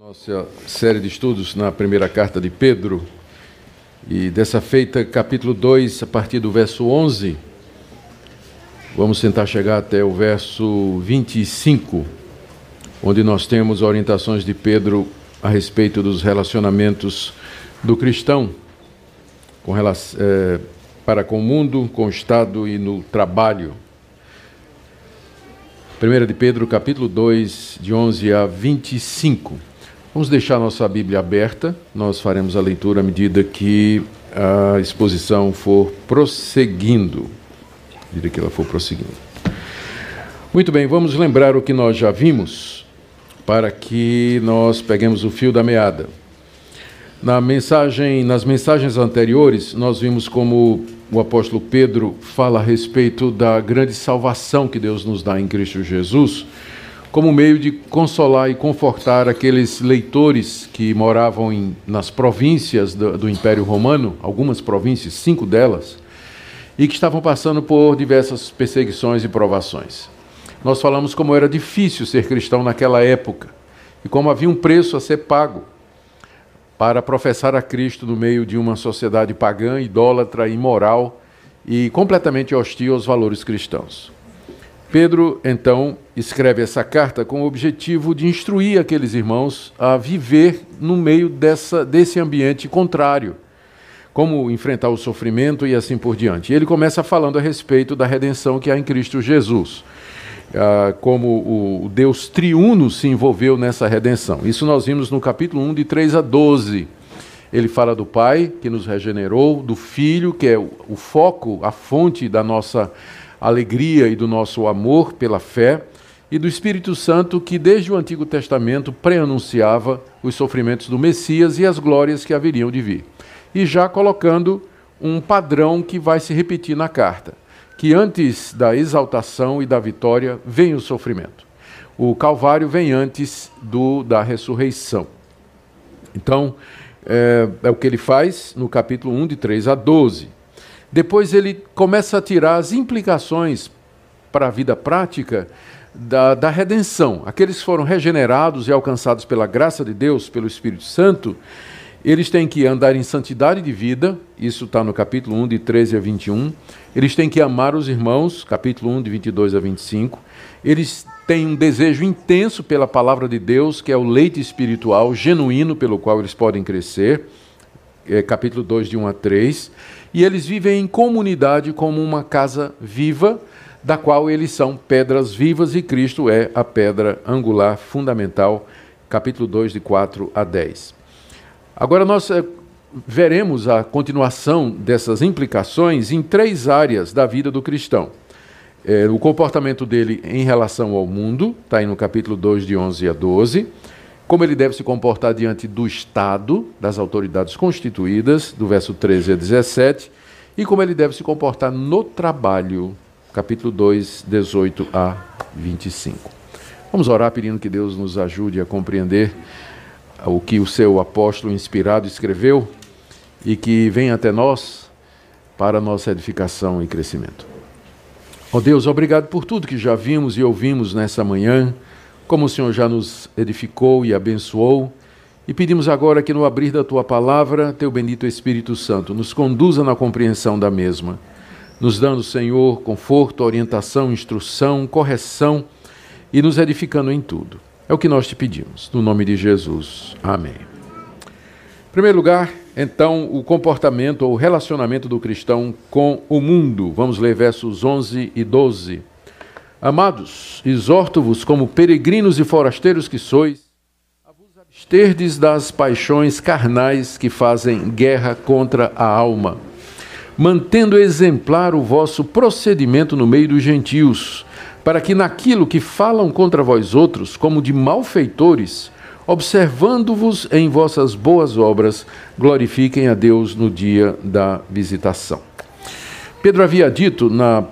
Nossa série de estudos na primeira carta de Pedro, e dessa feita, capítulo 2, a partir do verso 11, vamos tentar chegar até o verso 25, onde nós temos orientações de Pedro a respeito dos relacionamentos do cristão com relação, é, para com o mundo, com o Estado e no trabalho. 1 de Pedro, capítulo 2, de 11 a 25. Vamos deixar nossa Bíblia aberta, nós faremos a leitura à medida que a exposição for prosseguindo. À medida que ela for prosseguindo. Muito bem, vamos lembrar o que nós já vimos, para que nós peguemos o fio da meada. Na mensagem, nas mensagens anteriores, nós vimos como o apóstolo Pedro fala a respeito da grande salvação que Deus nos dá em Cristo Jesus como meio de consolar e confortar aqueles leitores que moravam em, nas províncias do, do, Império Romano, algumas províncias, cinco delas, e que estavam passando por diversas perseguições e provações. Nós falamos como era difícil ser cristão naquela época e como havia um preço a ser pago para professar a Cristo no meio de uma sociedade pagã, idólatra, imoral e completamente hostil aos valores cristãos. Pedro, então, escreve essa carta com o objetivo de instruir aqueles irmãos a viver no meio dessa, desse ambiente contrário, como enfrentar o sofrimento e assim por diante. Ele começa falando a respeito da redenção que há em Cristo Jesus, ah, como o Deus triuno se envolveu nessa redenção. Isso nós vimos no capítulo 1, de 3 a 12. Ele fala do Pai que nos regenerou, do Filho, que é o foco, a fonte da nossa alegria e do nosso amor pela fé, e do Espírito Santo que desde o Antigo Testamento preanunciava os sofrimentos do Messias e as glórias que haveriam de vir. E já colocando um padrão que vai se repetir na carta, que antes da exaltação e da vitória vem o sofrimento. O Calvário vem antes do da ressurreição. Então, é, é o que ele faz no capítulo 1, de 3 a 12. Depois ele começa a tirar as implicações para a vida prática da, da redenção. Aqueles que foram regenerados e alcançados pela graça de Deus, pelo Espírito Santo, eles têm que andar em santidade de vida, isso está no capítulo 1, de 13 a 21. Eles têm que amar os irmãos, capítulo 1, de 22 a 25. Eles têm um desejo intenso pela palavra de Deus, que é o leite espiritual genuíno pelo qual eles podem crescer, é, capítulo 2, de 1 a 3 e eles vivem em comunidade como uma casa viva, da qual eles são pedras vivas e Cristo é a pedra angular fundamental, capítulo 2, de 4 a 10. Agora nós é, veremos a continuação dessas implicações em três áreas da vida do cristão. É, o comportamento dele em relação ao mundo, está aí no capítulo 2, de 11 a 12 como ele deve se comportar diante do Estado, das autoridades constituídas, do verso 13 a 17, e como ele deve se comportar no trabalho, capítulo 2, 18 a 25. Vamos orar pedindo que Deus nos ajude a compreender o que o seu apóstolo inspirado escreveu e que venha até nós para nossa edificação e crescimento. Ó oh Deus, obrigado por tudo que já vimos e ouvimos nessa manhã como o Senhor já nos edificou e abençoou, e pedimos agora que no abrir da tua palavra, teu bendito Espírito Santo nos conduza na compreensão da mesma, nos dando, Senhor, conforto, orientação, instrução, correção e nos edificando em tudo. É o que nós te pedimos, no nome de Jesus. Amém. Em primeiro lugar, então, o comportamento ou relacionamento do cristão com o mundo. Vamos ler versos 11 e 12. Amados, exorto-vos como peregrinos e forasteiros que sois, a vos absterdes das paixões carnais que fazem guerra contra a alma, mantendo exemplar o vosso procedimento no meio dos gentios, para que naquilo que falam contra vós outros, como de malfeitores, observando-vos em vossas boas obras, glorifiquem a Deus no dia da visitação. Pedro havia dito na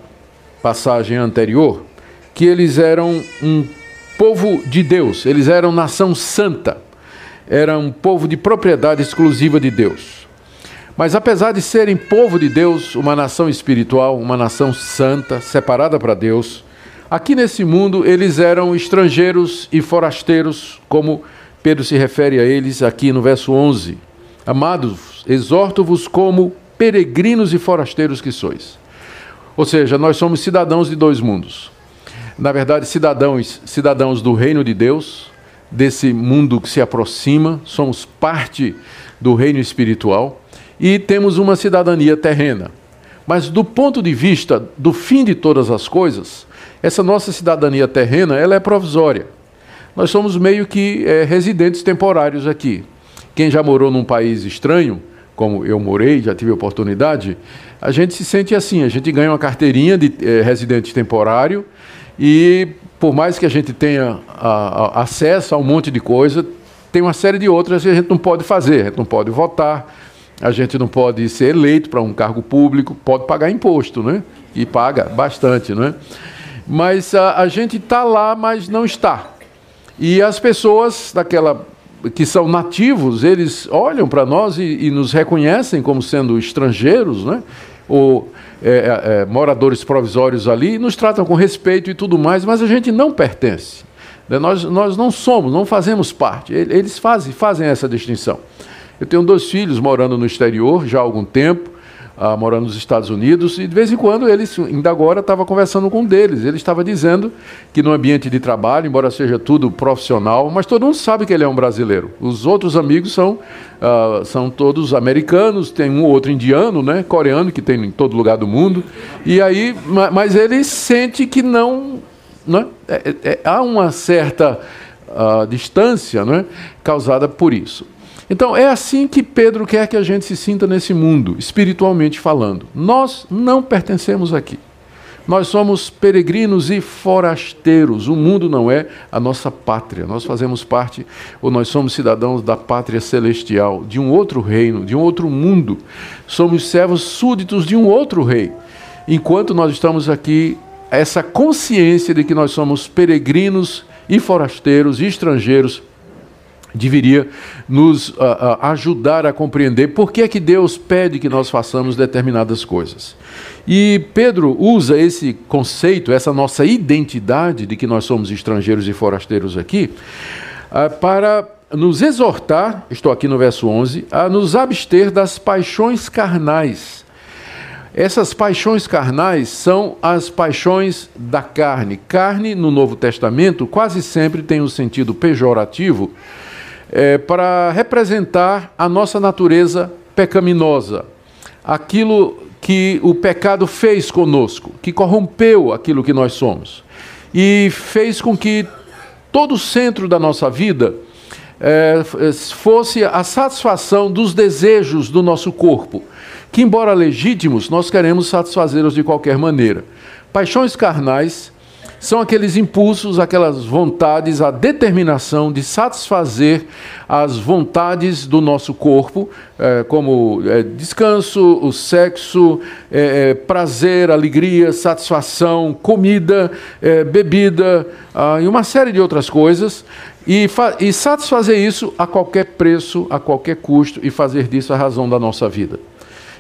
passagem anterior que eles eram um povo de Deus, eles eram nação santa, eram um povo de propriedade exclusiva de Deus. Mas apesar de serem povo de Deus, uma nação espiritual, uma nação santa, separada para Deus, aqui nesse mundo eles eram estrangeiros e forasteiros, como Pedro se refere a eles aqui no verso 11: Amados, exorto-vos como peregrinos e forasteiros que sois. Ou seja, nós somos cidadãos de dois mundos. Na verdade, cidadãos, cidadãos do reino de Deus, desse mundo que se aproxima, somos parte do reino espiritual e temos uma cidadania terrena. Mas do ponto de vista do fim de todas as coisas, essa nossa cidadania terrena ela é provisória. Nós somos meio que é, residentes temporários aqui. Quem já morou num país estranho, como eu morei, já tive oportunidade, a gente se sente assim, a gente ganha uma carteirinha de é, residente temporário e por mais que a gente tenha a, a, acesso a um monte de coisa, tem uma série de outras que a gente não pode fazer, a gente não pode votar, a gente não pode ser eleito para um cargo público, pode pagar imposto, né? E paga bastante, né? Mas a, a gente está lá, mas não está. E as pessoas daquela que são nativos, eles olham para nós e, e, nos reconhecem como sendo estrangeiros, né? ou é, é, é, moradores provisórios ali, nos tratam com respeito e tudo mais, mas a gente não pertence. Né? Nós, nós não somos, não fazemos parte. Eles fazem, fazem essa distinção. Eu tenho dois filhos morando no exterior já há algum tempo, ah, morando nos Estados Unidos, e de vez em quando eles, ainda agora, estava conversando com um deles. Ele estava dizendo que no ambiente de trabalho, embora seja tudo profissional, mas todo mundo sabe que ele é um brasileiro. Os outros amigos são, ah, são todos americanos, tem um ou outro indiano, né, coreano, que tem em todo lugar do mundo. E aí, mas ele sente que não. Né, é, é, há uma certa uh, distância né, causada por isso. Então é assim que Pedro quer que a gente se sinta nesse mundo, espiritualmente falando. Nós não pertencemos aqui. Nós somos peregrinos e forasteiros. O mundo não é a nossa pátria. Nós fazemos parte, ou nós somos cidadãos da pátria celestial, de um outro reino, de um outro mundo. Somos servos súditos de um outro rei. Enquanto nós estamos aqui, essa consciência de que nós somos peregrinos e forasteiros e estrangeiros deveria nos uh, uh, ajudar a compreender por que é que Deus pede que nós façamos determinadas coisas. E Pedro usa esse conceito, essa nossa identidade de que nós somos estrangeiros e forasteiros aqui, uh, para nos exortar, estou aqui no verso 11, a nos abster das paixões carnais. Essas paixões carnais são as paixões da carne. Carne, no Novo Testamento, quase sempre tem um sentido pejorativo, é, para representar a nossa natureza pecaminosa, aquilo que o pecado fez conosco, que corrompeu aquilo que nós somos e fez com que todo o centro da nossa vida é, fosse a satisfação dos desejos do nosso corpo, que, embora legítimos, nós queremos satisfazê-los de qualquer maneira. Paixões carnais são aqueles impulsos, aquelas vontades, a determinação de satisfazer as vontades do nosso corpo, é, como é, descanso, o sexo, é, prazer, alegria, satisfação, comida, bebida ah, e uma série de outras coisas, e, e satisfazer isso a qualquer preço, a qualquer custo, e fazer disso a razão da nossa vida.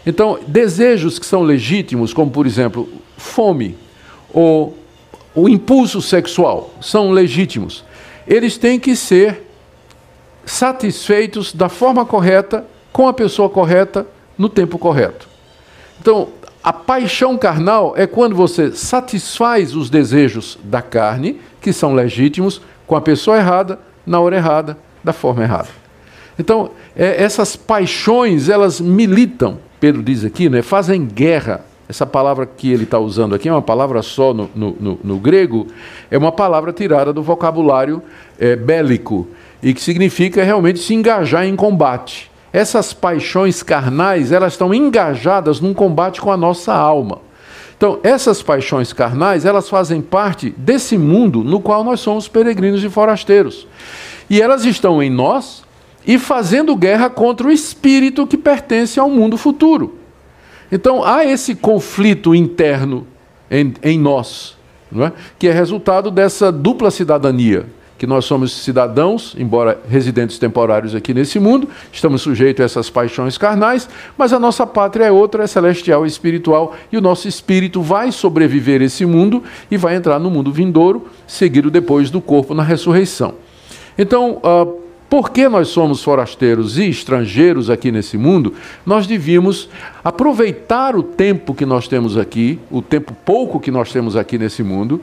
Então, desejos que são legítimos, como por exemplo, fome ou o impulso sexual são legítimos. Eles têm que ser satisfeitos da forma correta, com a pessoa correta, no tempo correto. Então, a paixão carnal é quando você satisfaz os desejos da carne, que são legítimos, com a pessoa errada, na hora errada, da forma errada. Então, é, essas paixões, elas militam, Pedro diz aqui, né, fazem guerra essa palavra que ele está usando aqui é uma palavra só no, no, no, no, grego, é uma palavra tirada do vocabulário é, bélico e que significa realmente se engajar em combate. Essas paixões carnais, elas estão engajadas num combate com a nossa alma. Então, essas paixões carnais, elas fazem parte desse mundo no qual nós somos peregrinos e forasteiros. E elas estão em nós e fazendo guerra contra o espírito que pertence ao mundo futuro. Então há esse conflito interno em, em nós, é? que é resultado dessa dupla cidadania, que nós somos cidadãos, embora residentes temporários aqui nesse mundo, estamos sujeitos a essas paixões carnais, mas a nossa pátria é outra, é celestial e espiritual, e o nosso espírito vai sobreviver esse mundo e vai entrar no mundo vindouro, seguido depois do corpo na ressurreição. Então, uh, porque nós somos forasteiros e estrangeiros aqui nesse mundo, nós devíamos aproveitar o tempo que nós temos aqui, o tempo pouco que nós temos aqui nesse mundo,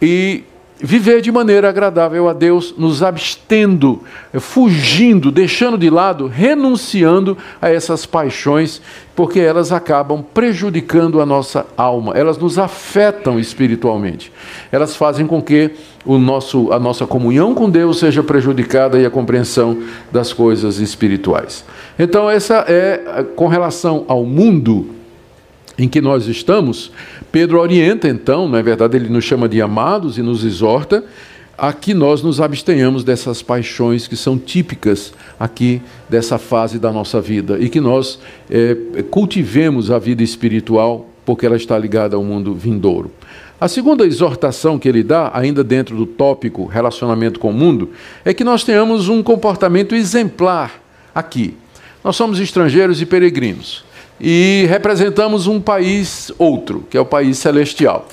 e viver de maneira agradável a Deus, nos abstendo, fugindo, deixando de lado, renunciando a essas paixões, porque elas acabam prejudicando a nossa alma, elas nos afetam espiritualmente. Elas fazem com que o nosso, a nossa comunhão com Deus seja prejudicada e a compreensão das coisas espirituais. Então, essa é com relação ao mundo em que nós estamos, Pedro orienta então, não é verdade, ele nos chama de amados e nos exorta a que nós nos abstenhamos dessas paixões que são típicas aqui dessa fase da nossa vida e que nós é, cultivemos a vida espiritual porque ela está ligada ao mundo vindouro. A segunda exortação que ele dá, ainda dentro do tópico relacionamento com o mundo, é que nós tenhamos um comportamento exemplar aqui. Nós somos estrangeiros e peregrinos e representamos um país outro, que é o país celestial.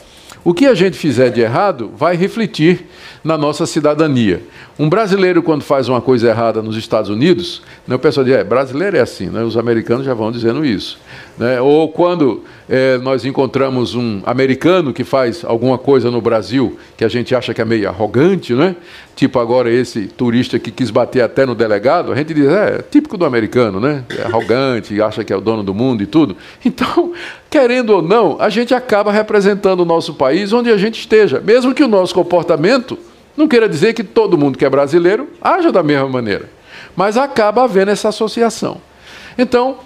O que a gente fizer de errado vai refletir na nossa cidadania. Um brasileiro, quando faz uma coisa errada nos Estados Unidos, né, o pessoal diz: é, brasileiro é assim, né, os americanos já vão dizendo isso. Né? Ou quando é, nós encontramos um americano que faz alguma coisa no Brasil que a gente acha que é meio arrogante, né? tipo agora esse turista que quis bater até no delegado, a gente diz: é, é típico do americano, né? é arrogante, acha que é o dono do mundo e tudo. Então, querendo ou não, a gente acaba representando o nosso país onde a gente esteja, mesmo que o nosso comportamento não queira dizer que todo mundo que é brasileiro haja da mesma maneira, mas acaba havendo essa associação. Então,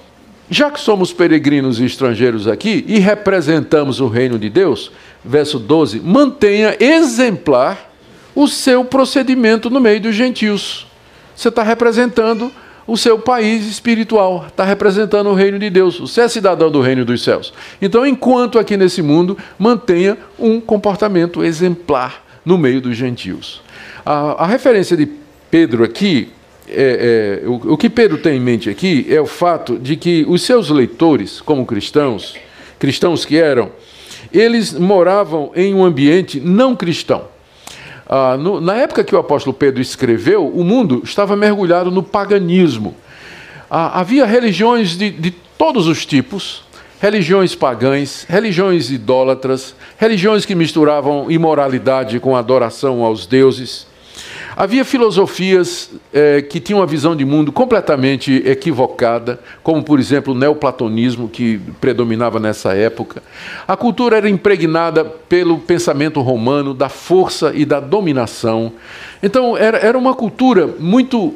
já que somos peregrinos e estrangeiros aqui e representamos o reino de Deus, verso 12, mantenha exemplar o seu procedimento no meio dos gentios. Você está representando o seu país espiritual, está representando o reino de Deus. Você é cidadão do reino dos céus. Então, enquanto aqui nesse mundo, mantenha um comportamento exemplar no meio dos gentios. A, a referência de Pedro aqui é, é, o, o, que Pedro tem em mente aqui é o fato de que os seus leitores, como cristãos, cristãos que eram, eles moravam em um ambiente não cristão. Ah, no, na época que o apóstolo Pedro escreveu, o mundo estava mergulhado no paganismo. Ah, havia religiões de, de todos os tipos, religiões pagãs, religiões idólatras, religiões que misturavam imoralidade com adoração aos deuses. Havia filosofias eh, que tinham uma visão de mundo completamente equivocada, como, por exemplo, o neoplatonismo, que predominava nessa época. A cultura era impregnada pelo pensamento romano da força e da dominação. Então, era, era uma cultura muito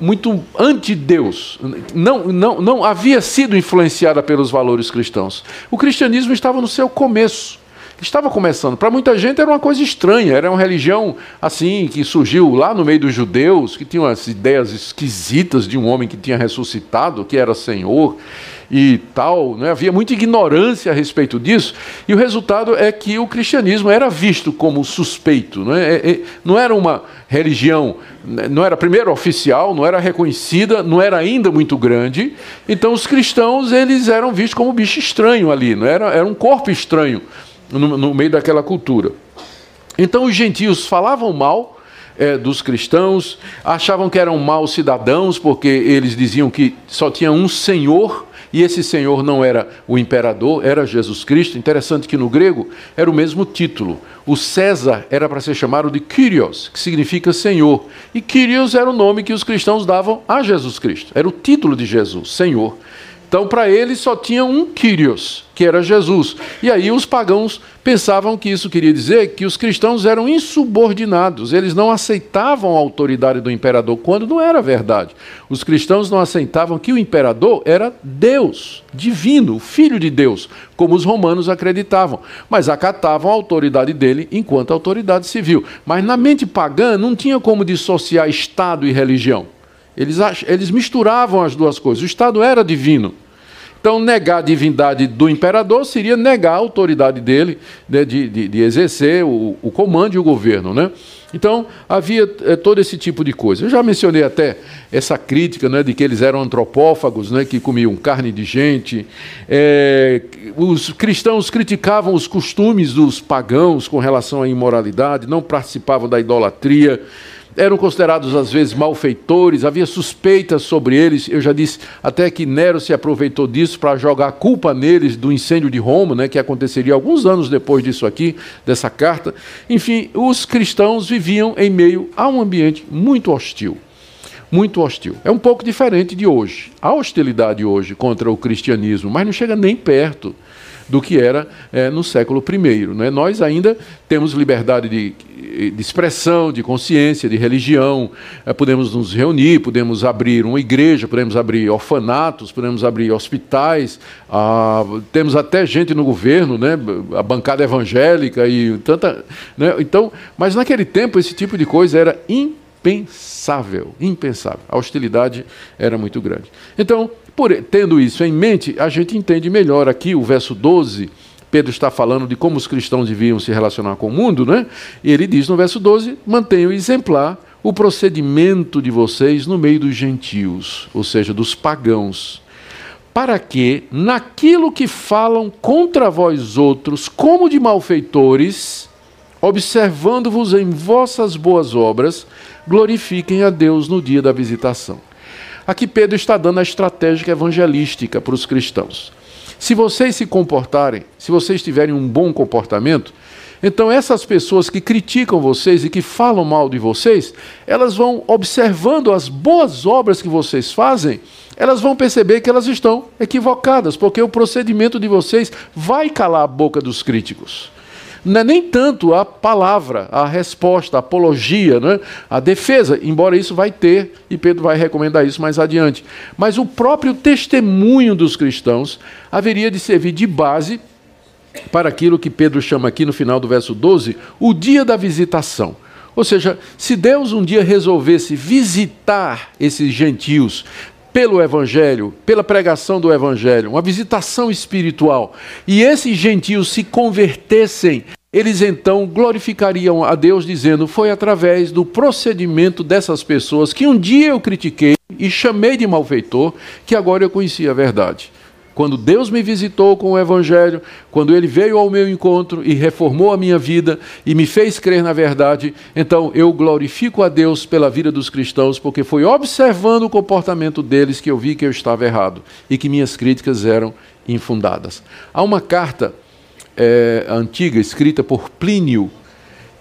muito anti-Deus, não, não, não havia sido influenciada pelos valores cristãos. O cristianismo estava no seu começo estava começando. Para muita gente era uma coisa estranha, era uma religião assim que surgiu lá no meio dos judeus, que tinha umas ideias esquisitas de um homem que tinha ressuscitado, que era Senhor e tal. Né? Havia muita ignorância a respeito disso, e o resultado é que o cristianismo era visto como suspeito. Não, é? é, não era uma religião, não era primeiro oficial, não era reconhecida, não era ainda muito grande. Então os cristãos eles eram vistos como bicho estranho ali, não era, era um corpo estranho no, no meio daquela cultura. Então os gentios falavam mal é, dos cristãos, achavam que eram maus cidadãos, porque eles diziam que só tinha um Senhor, e esse Senhor não era o imperador, era Jesus Cristo. Interessante que no grego era o mesmo título. O César era para ser chamado de Kyrios, que significa Senhor. E Kyrios era o nome que os cristãos davam a Jesus Cristo. Era o título de Jesus, Senhor. Então, para eles só tinha um Kyrios, que era Jesus. E aí os pagãos pensavam que isso queria dizer que os cristãos eram insubordinados, eles não aceitavam a autoridade do imperador, quando não era verdade. Os cristãos não aceitavam que o imperador era Deus, divino, filho de Deus, como os romanos acreditavam, mas acatavam a autoridade dele enquanto autoridade civil. Mas na mente pagã não tinha como dissociar Estado e religião. Eles, eles misturavam as duas coisas. O Estado era divino. Então, negar a divindade do imperador seria negar a autoridade dele né, de, de, de, exercer o, o, comando e o governo. Né? Então, havia é, todo esse tipo de coisa. Eu já mencionei até essa crítica né, de que eles eram antropófagos, né, que comiam carne de gente. É, os cristãos criticavam os costumes dos pagãos com relação à imoralidade, não participavam da idolatria eram considerados às vezes malfeitores, havia suspeitas sobre eles. Eu já disse até que Nero se aproveitou disso para jogar culpa neles do incêndio de Roma, né, que aconteceria alguns anos depois disso aqui, dessa carta. Enfim, os cristãos viviam em meio a um ambiente muito hostil. Muito hostil. É um pouco diferente de hoje. Há hostilidade hoje contra o cristianismo, mas não chega nem perto do que era é, no século I. Né? Nós ainda temos liberdade de, de expressão, de consciência, de religião, é, podemos nos reunir, podemos abrir uma igreja, podemos abrir orfanatos, podemos abrir hospitais, ah, temos até gente no governo, né? a bancada evangélica e tanta. Né? Então, mas naquele tempo esse tipo de coisa era impensável, impensável. A hostilidade era muito grande. Então, por, tendo isso em mente, a gente entende melhor aqui o verso 12. Pedro está falando de como os cristãos deviam se relacionar com o mundo, né? E ele diz no verso 12: mantenham exemplar o procedimento de vocês no meio dos gentios, ou seja, dos pagãos, para que, naquilo que falam contra vós outros, como de malfeitores, observando-vos em vossas boas obras, glorifiquem a Deus no dia da visitação. Aqui Pedro está dando a estratégia evangelística para os cristãos. Se vocês se comportarem, se vocês tiverem um bom comportamento, então essas pessoas que criticam vocês e que falam mal de vocês, elas vão observando as boas obras que vocês fazem, elas vão perceber que elas estão equivocadas, porque o procedimento de vocês vai calar a boca dos críticos não é nem tanto a palavra, a resposta, a apologia, né? a defesa, embora isso vai ter, e Pedro vai recomendar isso mais adiante. Mas o próprio testemunho dos cristãos haveria de servir de base para aquilo que Pedro chama aqui no final do verso 12, o dia da visitação. Ou seja, se Deus um dia resolvesse visitar esses gentios, pelo Evangelho, pela pregação do Evangelho, uma visitação espiritual, e esses gentios se convertessem, eles então glorificariam a Deus, dizendo: Foi através do procedimento dessas pessoas que um dia eu critiquei e chamei de malfeitor, que agora eu conheci a verdade. Quando Deus me visitou com o Evangelho, quando Ele veio ao meu encontro e reformou a minha vida e me fez crer na verdade, então eu glorifico a Deus pela vida dos cristãos, porque foi observando o comportamento deles que eu vi que eu estava errado e que minhas críticas eram infundadas. Há uma carta é, antiga escrita por Plínio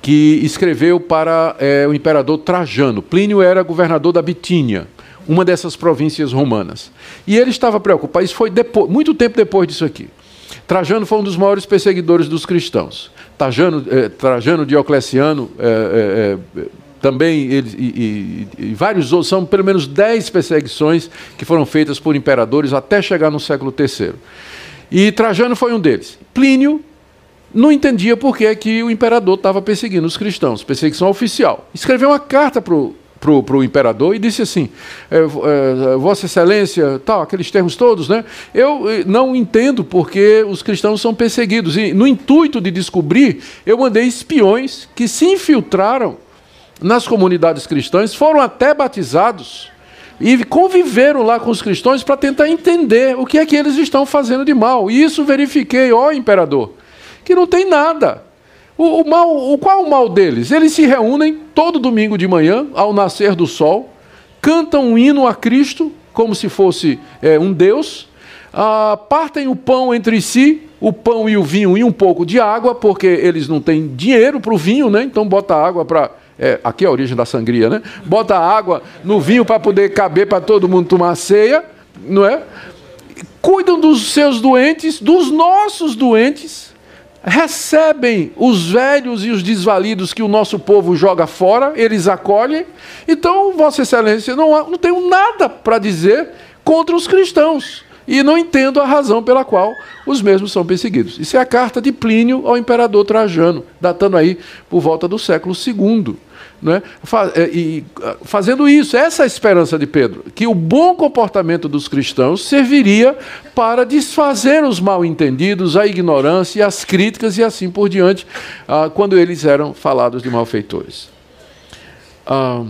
que escreveu para é, o imperador Trajano. Plínio era governador da Bitínia uma dessas províncias romanas. E ele estava preocupado, isso foi depois, muito tempo depois disso aqui. Trajano foi um dos maiores perseguidores dos cristãos. Trajano, eh, Trajano Diocleciano, eh, eh, também ele, e, e, e, vários outros, são pelo menos dez perseguições que foram feitas por imperadores até chegar no século III. E Trajano foi um deles. Plínio não entendia por que, que o imperador estava perseguindo os cristãos, perseguição oficial. Escreveu uma carta para o para o imperador e disse assim: é, é, Vossa Excelência, tal, aqueles termos todos, né? Eu eh, não entendo porque os cristãos são perseguidos. E no intuito de descobrir, eu mandei espiões que se infiltraram nas comunidades cristãs, foram até batizados e conviveram lá com os cristãos para tentar entender o que é que eles estão fazendo de mal. E isso verifiquei, ó imperador, que não tem nada. O, o, mal, o, qual é o mal deles? Eles se reúnem todo domingo de manhã, ao nascer do sol, cantam um hino a Cristo, como se fosse é, um Deus, ah, partem o pão entre si, o pão e o vinho e um pouco de água, porque eles não têm dinheiro para o vinho, né? então bota água para. É, aqui é a origem da sangria, né? Bota água no vinho para poder caber para todo mundo tomar ceia, não é? Cuidam dos seus doentes, dos nossos doentes, recebem os velhos e os desvalidos que o nosso povo joga fora, eles acolhem. Então, Vossa Excelência, não, não tenho nada para dizer contra os cristãos. E não entendo a razão pela qual os mesmos são perseguidos. Isso é a carta de Plínio ao imperador Trajano, datando aí por volta do século II. Né? E fazendo isso, essa é a esperança de Pedro, que o bom comportamento dos cristãos serviria para desfazer os mal entendidos, a ignorância, as críticas e assim por diante, ah, quando eles eram falados de malfeitores. Ah,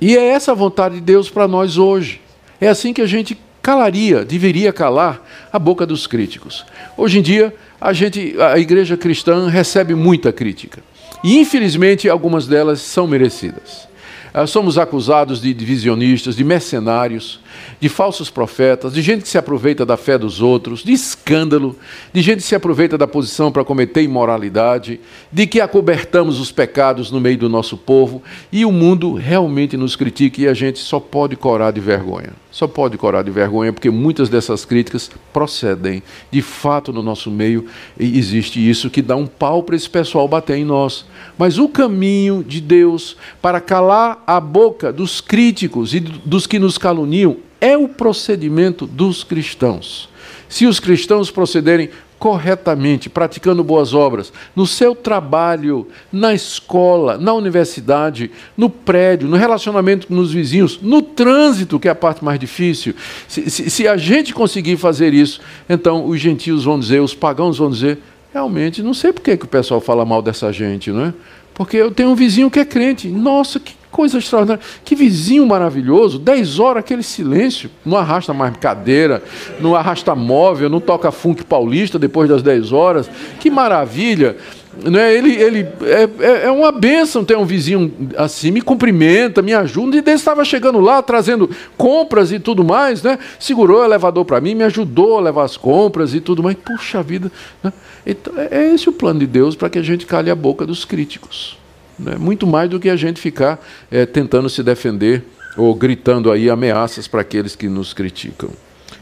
e é essa a vontade de Deus para nós hoje. É assim que a gente calaria, deveria calar a boca dos críticos. Hoje em dia, a gente, a igreja cristã recebe muita crítica. E infelizmente algumas delas são merecidas. Ah, somos acusados de divisionistas, de mercenários, de falsos profetas, de gente que se aproveita da fé dos outros, de escândalo, de gente que se aproveita da posição para cometer imoralidade, de que acobertamos os pecados no meio do nosso povo e o mundo realmente nos critica e a gente só pode corar de vergonha. Só pode corar de vergonha porque muitas dessas críticas procedem. De fato, no nosso meio existe isso que dá um pau para esse pessoal bater em nós. Mas o caminho de Deus para calar a boca dos críticos e dos que nos caluniam é o procedimento dos cristãos. Se os cristãos procederem corretamente, praticando boas obras, no seu trabalho, na escola, na universidade, no prédio, no relacionamento com os vizinhos, no trânsito, que é a parte mais difícil. Se, se, se a gente conseguir fazer isso, então os gentios vão dizer, os pagãos vão dizer, realmente, não sei por que, que o pessoal fala mal dessa gente, não é? Porque eu tenho um vizinho que é crente. Nossa, que coisa extraordinária. Que vizinho maravilhoso. Dez horas, aquele silêncio. Não arrasta mais cadeira, não arrasta móvel, não toca funk paulista depois das dez horas. Que maravilha. Né? Ele, ele é, é, é uma bênção ter um vizinho assim, me cumprimenta, me ajuda. E dele estava chegando lá, trazendo compras e tudo mais, né? Segurou o elevador para mim, me ajudou a levar as compras e tudo mais. Puxa vida. Né? Então, é, é esse o plano de Deus para que a gente cale a boca dos críticos. Né? Muito mais do que a gente ficar é, tentando se defender ou gritando aí ameaças para aqueles que nos criticam.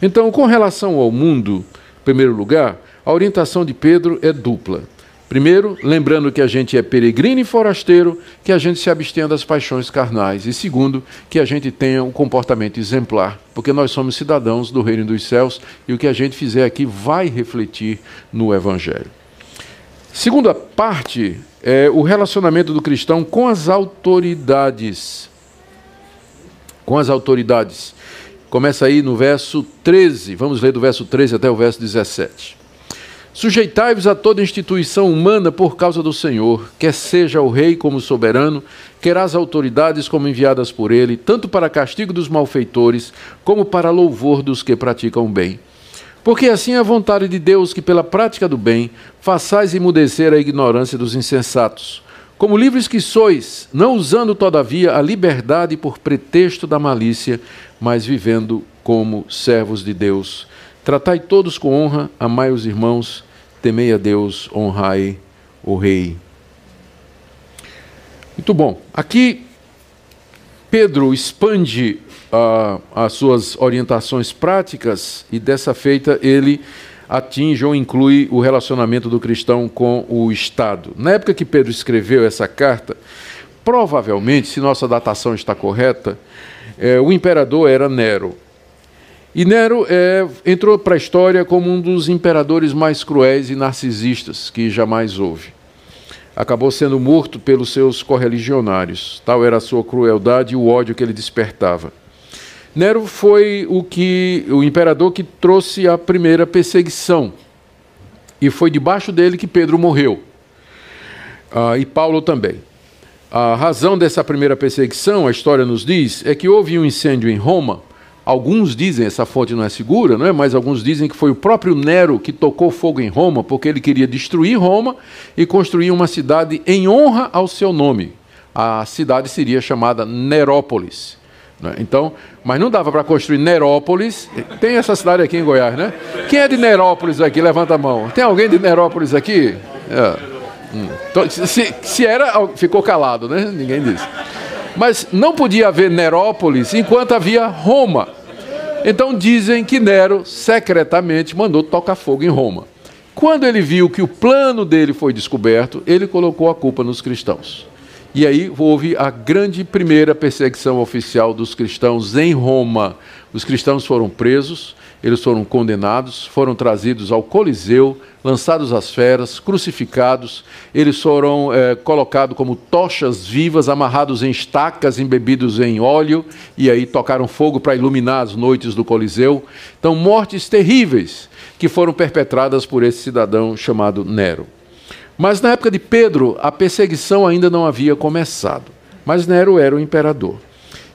Então, com relação ao mundo, em primeiro lugar, a orientação de Pedro é dupla. Primeiro, lembrando que a gente é peregrino e forasteiro, que a gente se abstenha das paixões carnais. E segundo, que a gente tenha um comportamento exemplar, porque nós somos cidadãos do reino dos céus e o que a gente fizer aqui vai refletir no Evangelho. Segunda parte é o relacionamento do cristão com as autoridades. Com as autoridades. Começa aí no verso 13, vamos ler do verso 13 até o verso 17. Sujeitai-vos a toda instituição humana por causa do Senhor, quer seja o rei como soberano, quer as autoridades como enviadas por ele, tanto para castigo dos malfeitores, como para louvor dos que praticam bem. Porque assim é a vontade de Deus que, pela prática do bem, façais emudecer a ignorância dos insensatos. Como livres que sois, não usando, todavia, a liberdade por pretexto da malícia, mas vivendo como servos de Deus Tratai todos com honra, amai os irmãos, temei a Deus, honrai o Rei. Muito bom. Aqui, Pedro expande as suas orientações práticas e, dessa feita, ele atinge ou inclui o relacionamento do cristão com o Estado. Na época que Pedro escreveu essa carta, provavelmente, se nossa datação está correta, eh, o imperador era Nero. E Nero é, entrou para a história como um dos imperadores mais cruéis e narcisistas que jamais houve. Acabou sendo morto pelos seus correligionários. Tal era a sua crueldade e o ódio que ele despertava. Nero foi o que o imperador que trouxe a primeira perseguição. E foi debaixo dele que Pedro morreu. Ah, e Paulo também. A razão dessa primeira perseguição, a história nos diz, é que houve um incêndio em Roma Alguns dizem, essa fonte não é segura, não é? mas alguns dizem que foi o próprio Nero que tocou fogo em Roma, porque ele queria destruir Roma e construir uma cidade em honra ao seu nome. A cidade seria chamada Nerópolis. Né? Então, mas não dava para construir Nerópolis. Tem essa cidade aqui em Goiás, né? Quem é de Nerópolis aqui? Levanta a mão. Tem alguém de Nerópolis aqui? É. Hum. Então, se, se era, ficou calado, né? Ninguém disse. Mas não podia haver Nerópolis enquanto havia Roma. Então dizem que Nero secretamente mandou tocar fogo em Roma. Quando ele viu que o plano dele foi descoberto, ele colocou a culpa nos cristãos. E aí houve a grande primeira perseguição oficial dos cristãos em Roma. Os cristãos foram presos, eles foram condenados, foram trazidos ao Coliseu, lançados às feras, crucificados, eles foram é, colocados como tochas vivas, amarrados em estacas, embebidos em óleo, e aí tocaram fogo para iluminar as noites do Coliseu. Então, mortes terríveis que foram perpetradas por esse cidadão chamado Nero. Mas na época de Pedro, a perseguição ainda não havia começado, mas Nero era o imperador.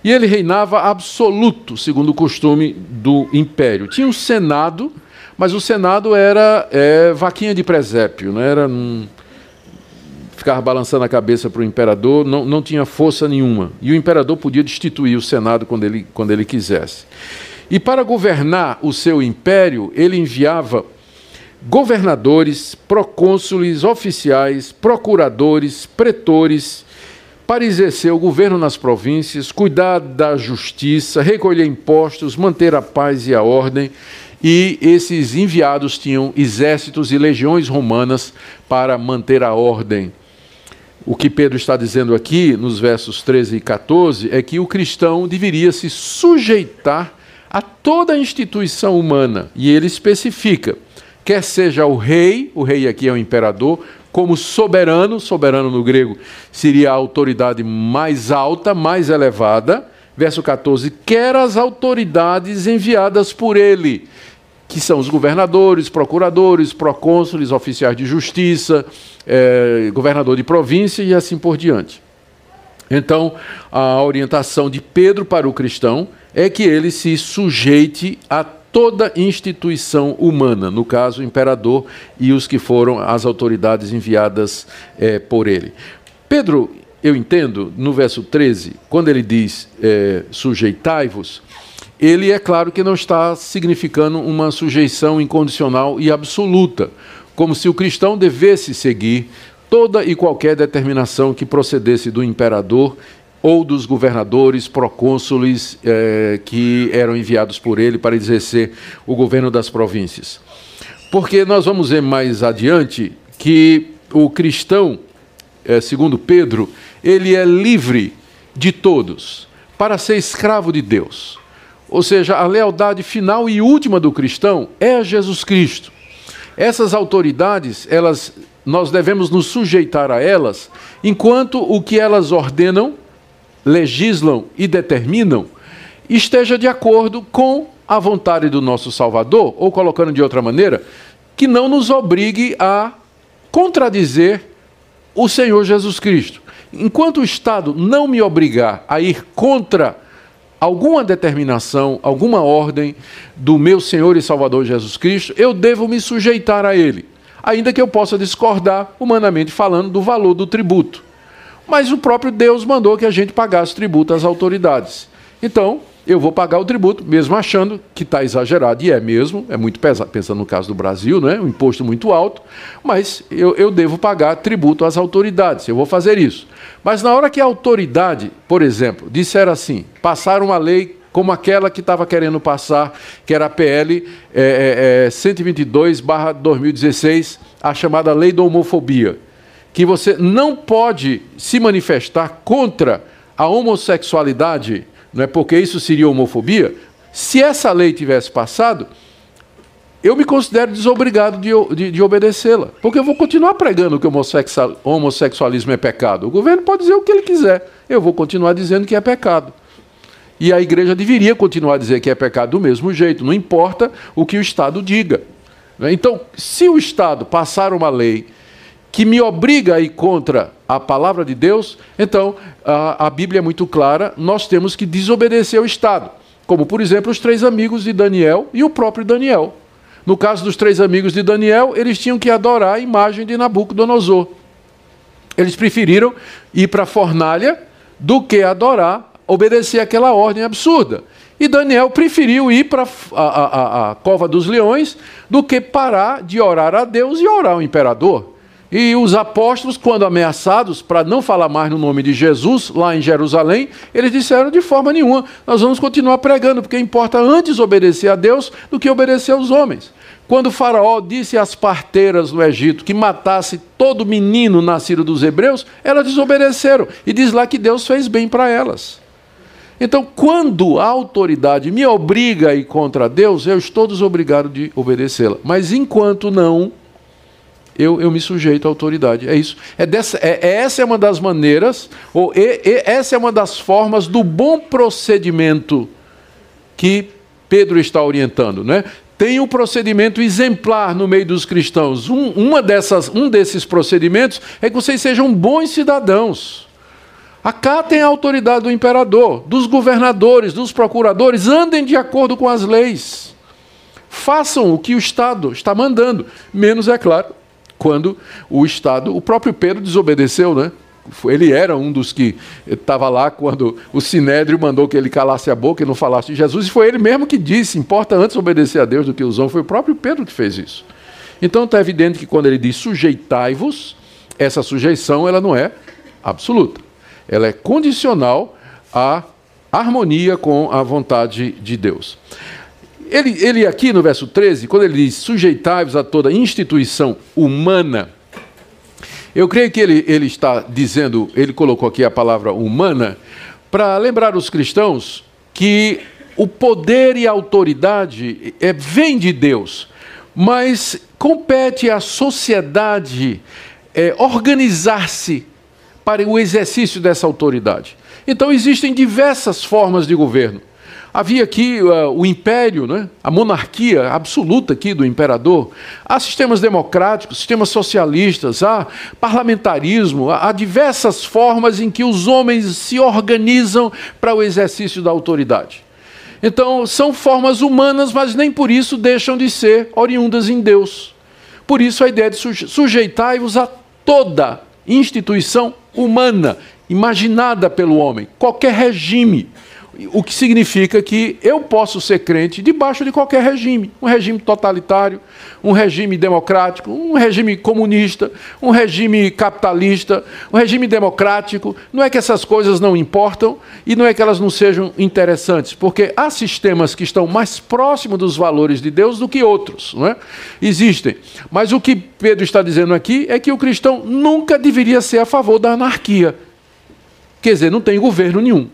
E ele reinava absoluto, segundo o costume do império. Tinha um senado, mas o senado era é, vaquinha de presépio, não era um, ficava balançando a cabeça para o imperador, não, não tinha força nenhuma. E o imperador podia destituir o Senado quando ele, quando ele quisesse. E para governar o seu império, ele enviava governadores, procônsules, oficiais, procuradores, pretores, para exercer o governo nas províncias, cuidar da justiça, recolher impostos, manter a paz e a ordem. E esses enviados tinham exércitos e legiões romanas para manter a ordem. O que Pedro está dizendo aqui, nos versos 13 e 14, é que o cristão deveria se sujeitar a toda a instituição humana. E ele especifica: quer seja o rei, o rei aqui é o imperador, como soberano, soberano no grego seria a autoridade mais alta, mais elevada. Verso 14: quer as autoridades enviadas por ele, que são os governadores, procuradores, procônsules, oficiais de justiça, eh, governador de província e assim por diante. Então, a orientação de Pedro para o cristão é que ele se sujeite a toda instituição humana, no caso, o imperador e os que foram as autoridades enviadas é, por ele. Pedro, eu entendo, no verso 13, quando ele diz é, sujeitai-vos, ele é claro que não está significando uma sujeição incondicional e absoluta, como se o cristão devesse seguir toda e qualquer determinação que procedesse do imperador ou dos governadores, procônsules eh, que eram enviados por ele para exercer o governo das províncias. Porque nós vamos ver mais adiante que o cristão, eh, segundo Pedro, ele é livre de todos para ser escravo de Deus. Ou seja, a lealdade final e última do cristão é a Jesus Cristo. Essas autoridades, elas nós devemos nos sujeitar a elas, enquanto o que elas ordenam legislam e determinam esteja de acordo com a vontade do nosso Salvador, ou colocando de outra maneira, que não nos obrigue a contradizer o Senhor Jesus Cristo. Enquanto o Estado não me obrigar a ir contra alguma determinação, alguma ordem do meu Senhor e Salvador Jesus Cristo, eu devo me sujeitar a ele, ainda que eu possa discordar, humanamente falando, do valor do tributo. Mas o próprio Deus mandou que a gente pagasse tributo às autoridades. Então, eu vou pagar o tributo, mesmo achando que está exagerado, e é mesmo, é muito pesado, pensando no caso do Brasil, né? um imposto muito alto, mas eu, eu devo pagar tributo às autoridades, eu vou fazer isso. Mas na hora que a autoridade, por exemplo, disser assim, passar uma lei como aquela que estava querendo passar, que era a PL é, é, 122-2016, a chamada Lei da Homofobia que você não pode se manifestar contra a homossexualidade, não é porque isso seria homofobia. Se essa lei tivesse passado, eu me considero desobrigado de, de, de obedecê-la, porque eu vou continuar pregando que o homossexualismo é pecado. O governo pode dizer o que ele quiser, eu vou continuar dizendo que é pecado. E a igreja deveria continuar a dizer que é pecado do mesmo jeito, não importa o que o Estado diga. Né? Então, se o Estado passar uma lei que me obriga a ir contra a palavra de Deus, então a, a Bíblia é muito clara, nós temos que desobedecer ao Estado. Como, por exemplo, os três amigos de Daniel e o próprio Daniel. No caso dos três amigos de Daniel, eles tinham que adorar a imagem de Nabucodonosor. Eles preferiram ir para a fornalha do que adorar, obedecer aquela ordem absurda. E Daniel preferiu ir para a, a, a, cova dos leões do que parar de orar a Deus e orar ao imperador. E os apóstolos, quando ameaçados para não falar mais no nome de Jesus lá em Jerusalém, eles disseram de forma nenhuma: nós vamos continuar pregando, porque importa antes obedecer a Deus do que obedecer aos homens. Quando Faraó disse às parteiras no Egito que matasse todo menino nascido dos hebreus, elas desobedeceram. E diz lá que Deus fez bem para elas. Então, quando a autoridade me obriga a ir contra Deus, eu estou desobrigado de obedecê-la. Mas enquanto não, eu, eu me sujeito à autoridade. É isso. É dessa, é, é essa é uma das maneiras, ou e, e, essa é uma das formas do bom procedimento que Pedro está orientando. Né? Tem um procedimento exemplar no meio dos cristãos. Um, uma dessas, um desses procedimentos é que vocês sejam bons cidadãos. Acatem a autoridade do imperador, dos governadores, dos procuradores, andem de acordo com as leis. Façam o que o Estado está mandando, menos, é claro, quando o Estado, o próprio Pedro desobedeceu, né? Ele era um dos que estava lá quando o Sinédrio mandou que ele calasse a boca e não falasse de Jesus, e foi ele mesmo que disse: importa antes obedecer a Deus do que os homens. Foi o próprio Pedro que fez isso. Então está evidente que quando ele diz sujeitai-vos, essa sujeição ela não é absoluta, ela é condicional à harmonia com a vontade de Deus. Ele, ele aqui no verso 13, quando ele diz sujeitai-vos a toda instituição humana, eu creio que ele, ele está dizendo, ele colocou aqui a palavra humana, para lembrar os cristãos que o poder e a autoridade é, vem de Deus, mas compete à sociedade é, organizar-se para o exercício dessa autoridade. Então existem diversas formas de governo. Havia aqui uh, o império, né? a monarquia absoluta aqui do imperador. Há sistemas democráticos, sistemas socialistas, há parlamentarismo, há diversas formas em que os homens se organizam para o exercício da autoridade. Então, são formas humanas, mas nem por isso deixam de ser oriundas em Deus. Por isso, a ideia de sujeitai-vos a toda instituição humana imaginada pelo homem, qualquer regime. O que significa que eu posso ser crente debaixo de qualquer regime, um regime totalitário, um regime democrático, um regime comunista, um regime capitalista, um regime democrático. Não é que essas coisas não importam e não é que elas não sejam interessantes, porque há sistemas que estão mais próximos dos valores de Deus do que outros, não é? Existem. Mas o que Pedro está dizendo aqui é que o cristão nunca deveria ser a favor da anarquia. Quer dizer, não tem governo nenhum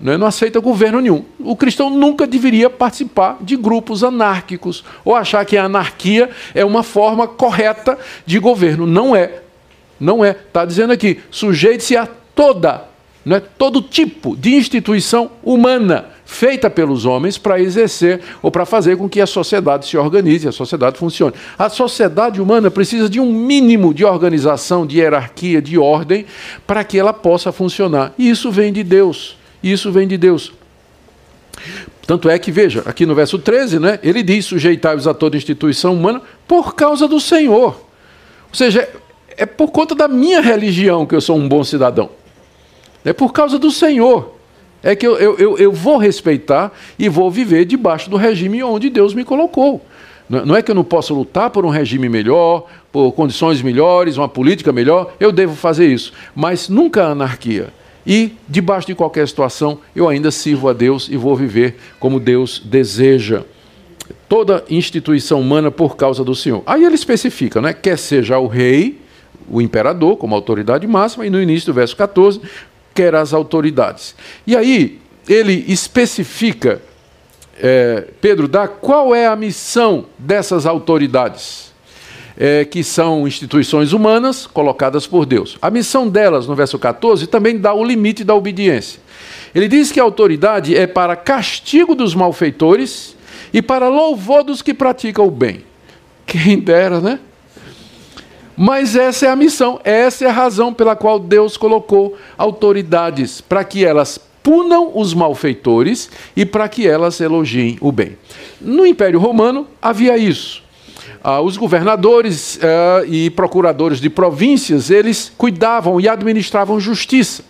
né, não aceita governo nenhum. O cristão nunca deveria participar de grupos anárquicos ou achar que a anarquia é uma forma correta de governo. Não é. Não é. Está dizendo aqui, sujeite-se a toda, né, todo tipo de instituição humana feita pelos homens para exercer ou para fazer com que a sociedade se organize, a sociedade funcione. A sociedade humana precisa de um mínimo de organização, de hierarquia, de ordem, para que ela possa funcionar. E isso vem de Deus. Isso vem de Deus. Tanto é que, veja, aqui no verso 13, né, ele diz: sujeitai-vos a toda instituição humana por causa do Senhor. Ou seja, é por conta da minha religião que eu sou um bom cidadão. É por causa do Senhor. É que eu, eu, eu, vou respeitar e vou viver debaixo do regime onde Deus me colocou. Não é que eu não posso lutar por um regime melhor, por condições melhores, uma política melhor, eu devo fazer isso. Mas nunca a anarquia. E, debaixo de qualquer situação, eu ainda sirvo a Deus e vou viver como Deus deseja. Toda instituição humana por causa do Senhor. Aí ele especifica, né? quer seja o rei, o imperador, como autoridade máxima, e no início do verso 14, quer as autoridades. E aí ele especifica, é, Pedro dá qual é a missão dessas autoridades é, que são instituições humanas colocadas por Deus. A missão delas, no verso 14, também dá o limite da obediência. Ele diz que a autoridade é para castigo dos malfeitores e para louvor dos que praticam o bem. Quem dera, né? Mas essa é a missão, essa é a razão pela qual Deus colocou autoridades, para que elas punam os malfeitores e para que elas elogiem o bem. No Império Romano havia isso. Ah, os governadores ah, e procuradores de províncias, eles cuidavam e administravam justiça.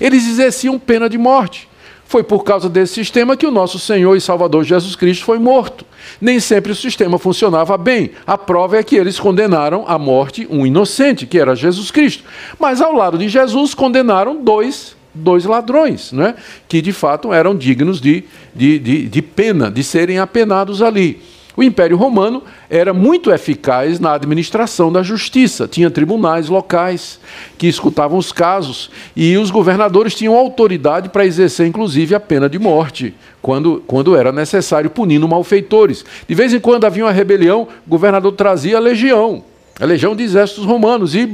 Eles exerciam pena de morte. Foi por causa desse sistema que o nosso Senhor e Salvador Jesus Cristo foi morto. Nem sempre o sistema funcionava bem. A prova é que eles condenaram à morte um inocente, que era Jesus Cristo. Mas ao lado de Jesus, condenaram dois, dois ladrões, né? que de fato eram dignos de, de, de, de pena, de serem apenados ali. O Império Romano era muito eficaz na administração da justiça, tinha tribunais locais que escutavam os casos e os governadores tinham autoridade para exercer, inclusive, a pena de morte, quando, quando era necessário, punindo malfeitores. De vez em quando havia uma rebelião, o governador trazia a legião, a legião de exércitos romanos, e,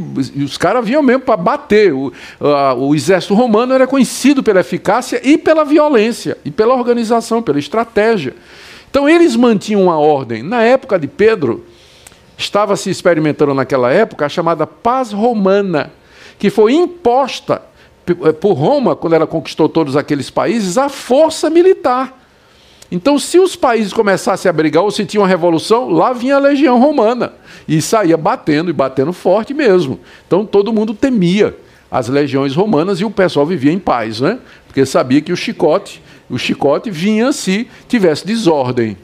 os caras vinham mesmo para bater. O, a, o exército romano era conhecido pela eficácia e pela violência, e pela organização, pela estratégia. Então eles mantinham a ordem. Na época de Pedro, estava se experimentando naquela época a chamada paz romana, que foi imposta por Roma, quando ela conquistou todos aqueles países, a força militar. Então, se os países começassem a brigar ou se tinha uma revolução, lá vinha a legião romana e saía batendo e batendo forte mesmo. Então, todo mundo temia as legiões romanas e o pessoal vivia em paz, né? Porque sabia que o chicote, o chicote vinha se tivesse desordem.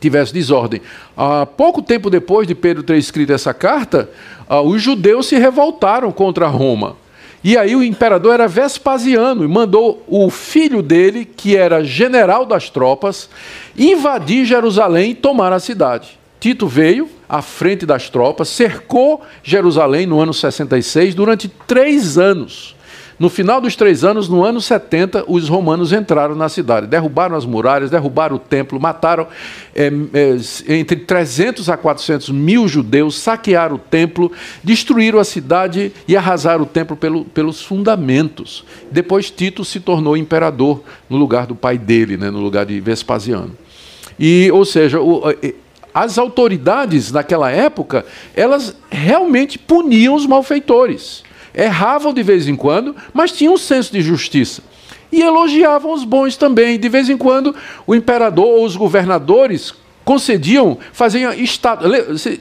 Tivesse desordem. Ah, pouco tempo depois de Pedro ter escrito essa carta, ah, os judeus se revoltaram contra Roma. E aí o imperador era Vespasiano e mandou o filho dele, que era general das tropas, invadir Jerusalém e tomar a cidade. Tito veio à frente das tropas, cercou Jerusalém no ano 66 durante três anos. No final dos três anos, no ano 70, os romanos entraram na cidade, derrubaram as muralhas, derrubaram o templo, mataram é, é, entre 300 a 400 mil judeus, saquearam o templo, destruíram a cidade e arrasaram o templo pelo, pelos fundamentos. Depois Tito se tornou imperador no lugar do pai dele, né, no lugar de Vespasiano. E, ou seja, o, as autoridades naquela época, elas realmente puniam os malfeitores erravam de vez em quando, mas tinham um senso de justiça. E elogiavam os bons também. De vez em quando, o imperador ou os governadores concediam, faziam estátua.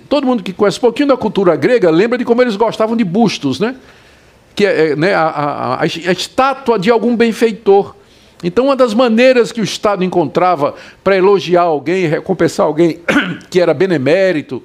Todo mundo que conhece um pouquinho da cultura grega lembra de como eles gostavam de bustos, né? Que é, é né, a, a, a estátua de algum benfeitor. Então, uma das maneiras que o Estado encontrava para elogiar alguém, recompensar alguém que era benemérito,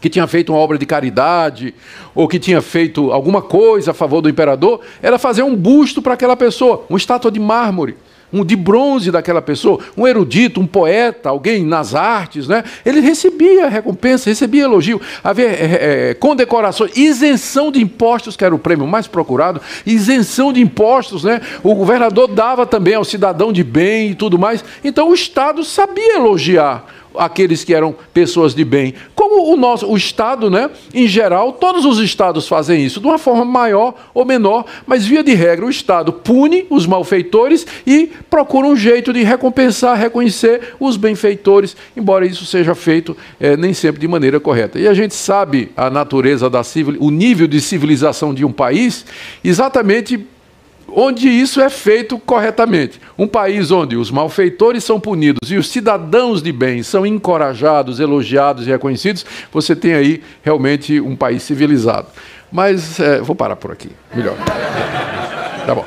que tinha feito uma obra de caridade, ou que tinha feito alguma coisa a favor do imperador, era fazer um busto para aquela pessoa, uma estátua de mármore, um de bronze daquela pessoa, um erudito, um poeta, alguém nas artes, né? Ele recebia recompensa, recebia elogio, havia é, condecorações, isenção de impostos, que era o prêmio mais procurado, isenção de impostos, né? O governador dava também ao cidadão de bem e tudo mais. Então o Estado sabia elogiar aqueles que eram pessoas de bem. Como o nosso o Estado, né, em geral, todos os estados fazem isso, de uma forma maior ou menor, mas via de regra o Estado pune os malfeitores e procura um jeito de recompensar, reconhecer os benfeitores, embora isso seja feito é, nem sempre de maneira correta. E a gente sabe a natureza da civil, o nível de civilização de um país exatamente onde isso é feito corretamente. Um país onde os malfeitores são punidos e os cidadãos de bem são encorajados, elogiados e reconhecidos, você tem aí realmente um país civilizado. Mas é, vou parar por aqui, melhor. Tá bom.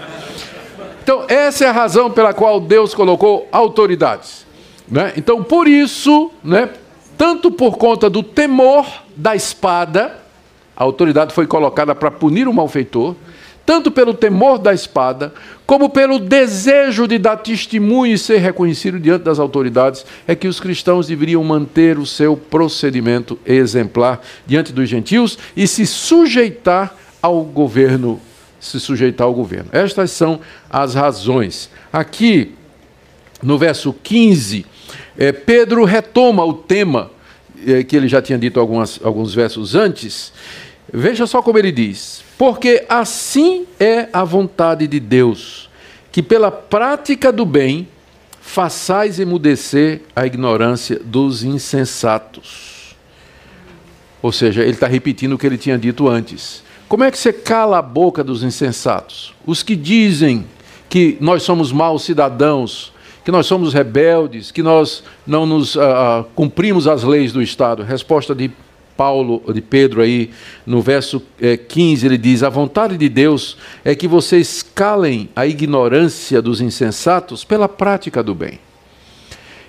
Então, essa é a razão pela qual Deus colocou autoridades. Né? Então, por isso, né, tanto por conta do temor da espada, a autoridade foi colocada para punir o malfeitor, tanto pelo temor da espada, como pelo desejo de dar testemunho e ser reconhecido diante das autoridades, é que os cristãos deveriam manter o seu procedimento exemplar diante dos gentios e se sujeitar ao governo, se sujeitar ao governo. Estas são as razões. Aqui, no verso 15, é, Pedro retoma o tema é, que ele já tinha dito algumas, alguns versos antes. Veja só como ele diz: porque assim é a vontade de Deus, que pela prática do bem façais emudecer a ignorância dos insensatos. Ou seja, ele está repetindo o que ele tinha dito antes. Como é que você cala a boca dos insensatos? Os que dizem que nós somos maus cidadãos, que nós somos rebeldes, que nós não nos uh, cumprimos as leis do Estado. Resposta de Paulo, de Pedro aí, no verso 15, eh, ele diz: A vontade de Deus é que vocês calem a ignorância dos insensatos pela prática do bem.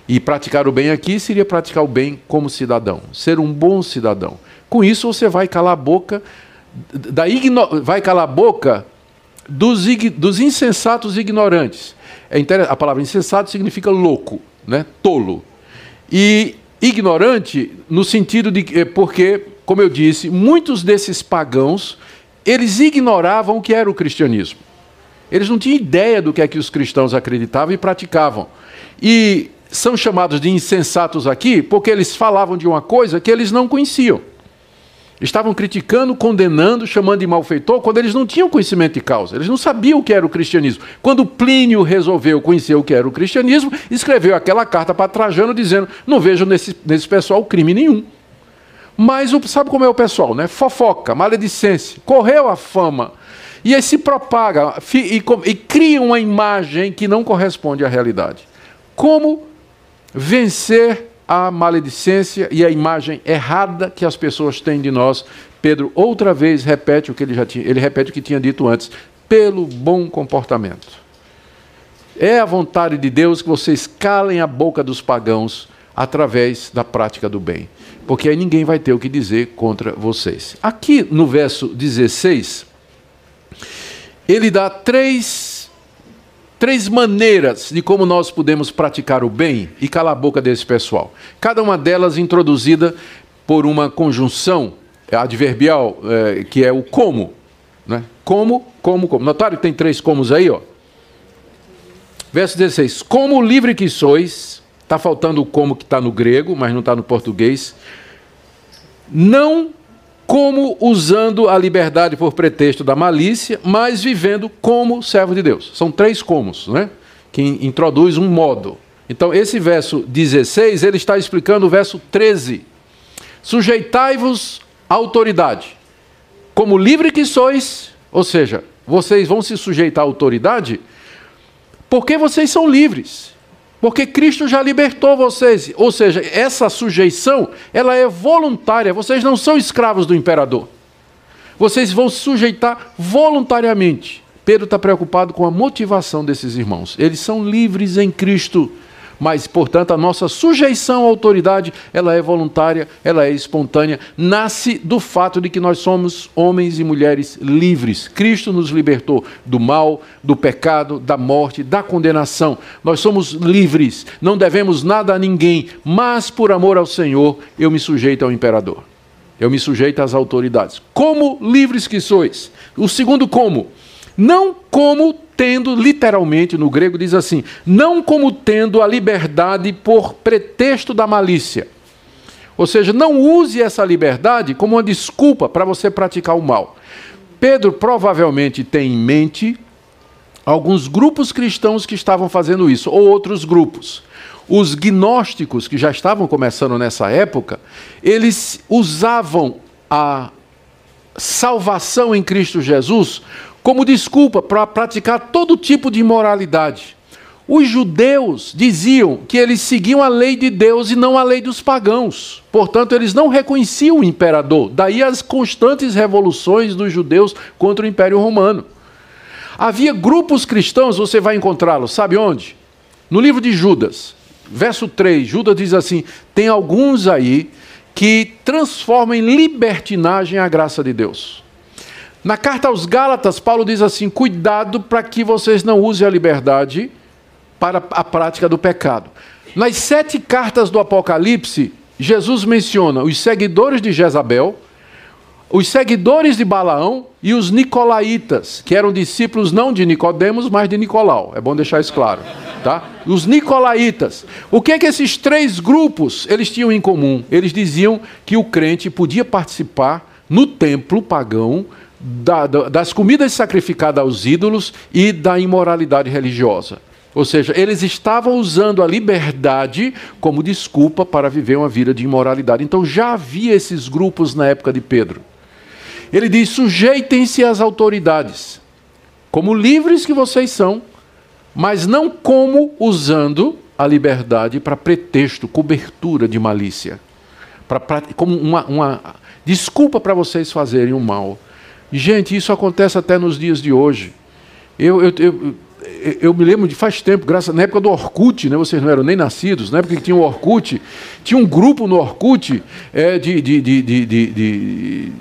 E praticar o bem aqui seria praticar o bem como cidadão, ser um bom cidadão. Com isso você vai calar a boca, da igno... vai calar a boca dos, ig... dos insensatos ignorantes. É inter... A palavra insensato significa louco, né? tolo. E ignorante no sentido de que, porque, como eu disse, muitos desses pagãos, eles ignoravam o que era o cristianismo. Eles não tinham ideia do que é que os cristãos acreditavam e praticavam. E são chamados de insensatos aqui porque eles falavam de uma coisa que eles não conheciam. Estavam criticando, condenando, chamando de malfeitor, quando eles não tinham conhecimento de causa. Eles não sabiam o que era o cristianismo. Quando Plínio resolveu conhecer o que era o cristianismo, escreveu aquela carta para Trajano dizendo: Não vejo nesse, nesse pessoal crime nenhum. Mas sabe como é o pessoal, né? Fofoca, maledicência, correu a fama. E aí se propaga e, e cria uma imagem que não corresponde à realidade. Como vencer a maledicência e a imagem errada que as pessoas têm de nós. Pedro outra vez repete o que ele já tinha, ele repete o que tinha dito antes, pelo bom comportamento. É a vontade de Deus que vocês calem a boca dos pagãos através da prática do bem, porque aí ninguém vai ter o que dizer contra vocês. Aqui no verso 16, ele dá três, três maneiras de como nós podemos praticar o bem e calar a boca desse pessoal. Cada uma delas introduzida por uma conjunção adverbial, é, que é o como. Né? Como, como, como. Notaram que tem três comos aí, ó. Verso 16: Como livre que sois, está faltando o como que está no grego, mas não está no português. Não como usando a liberdade por pretexto da malícia, mas vivendo como servo de Deus. São três comos, né? Que introduz um modo. Então, esse verso 16, ele está explicando o verso 13. Sujeitai-vos à autoridade. Como livre que sois, ou seja, vocês vão se sujeitar à autoridade porque vocês são livres. Porque Cristo já libertou vocês. Ou seja, essa sujeição, ela é voluntária. Vocês não são escravos do imperador. Vocês vão se sujeitar voluntariamente. Pedro está preocupado com a motivação desses irmãos. Eles são livres em Cristo mas, portanto, a nossa sujeição à autoridade, ela é voluntária, ela é espontânea, nasce do fato de que nós somos homens e mulheres livres. Cristo nos libertou do mal, do pecado, da morte, da condenação. Nós somos livres, não devemos nada a ninguém, mas por amor ao Senhor, eu me sujeito ao imperador. Eu me sujeito às autoridades. Como livres que sois. O segundo como, não como tendo, literalmente no grego diz assim, não como tendo a liberdade por pretexto da malícia. Ou seja, não use essa liberdade como uma desculpa para você praticar o mal. Pedro provavelmente tem em mente alguns grupos cristãos que estavam fazendo isso, ou outros grupos. Os gnósticos, que já estavam começando nessa época, eles usavam a salvação em Cristo Jesus como desculpa para praticar todo tipo de imoralidade. Os judeus diziam que eles seguiam a lei de Deus e não a lei dos pagãos. Portanto, eles não reconheciam o imperador. Daí as constantes revoluções dos judeus contra o Império Romano. Havia grupos cristãos, você vai encontrá-los, sabe onde? No livro de Judas, verso 3, Judas diz assim: tem alguns aí que transformam em libertinagem a graça de Deus. Na carta aos Gálatas, Paulo diz assim: cuidado para que vocês não usem a liberdade para a prática do pecado. Nas sete cartas do Apocalipse, Jesus menciona os seguidores de Jezabel, os seguidores de Balaão e os nicolaítas, que eram discípulos não de Nicodemos, mas de Nicolau. É bom deixar isso claro, tá? Os nicolaítas. O que é que esses três grupos eles tinham em comum? Eles diziam que o crente podia participar no templo pagão da, das comidas sacrificadas aos ídolos e da imoralidade religiosa. Ou seja, eles estavam usando a liberdade como desculpa para viver uma vida de imoralidade. Então já havia esses grupos na época de Pedro. Ele diz: sujeitem-se às autoridades, como livres que vocês são, mas não como usando a liberdade para pretexto, cobertura de malícia, pra, pra, como uma, uma desculpa para vocês fazerem o mal. Gente, isso acontece até nos dias de hoje. Eu, eu, eu, eu me lembro de faz tempo, graças na época do Orkut, né, vocês não eram nem nascidos, na época que tinha o Orkut, tinha um grupo no Orkut é, de, de, de, de, de,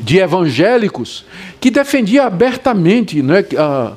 de evangélicos que defendia abertamente né, a,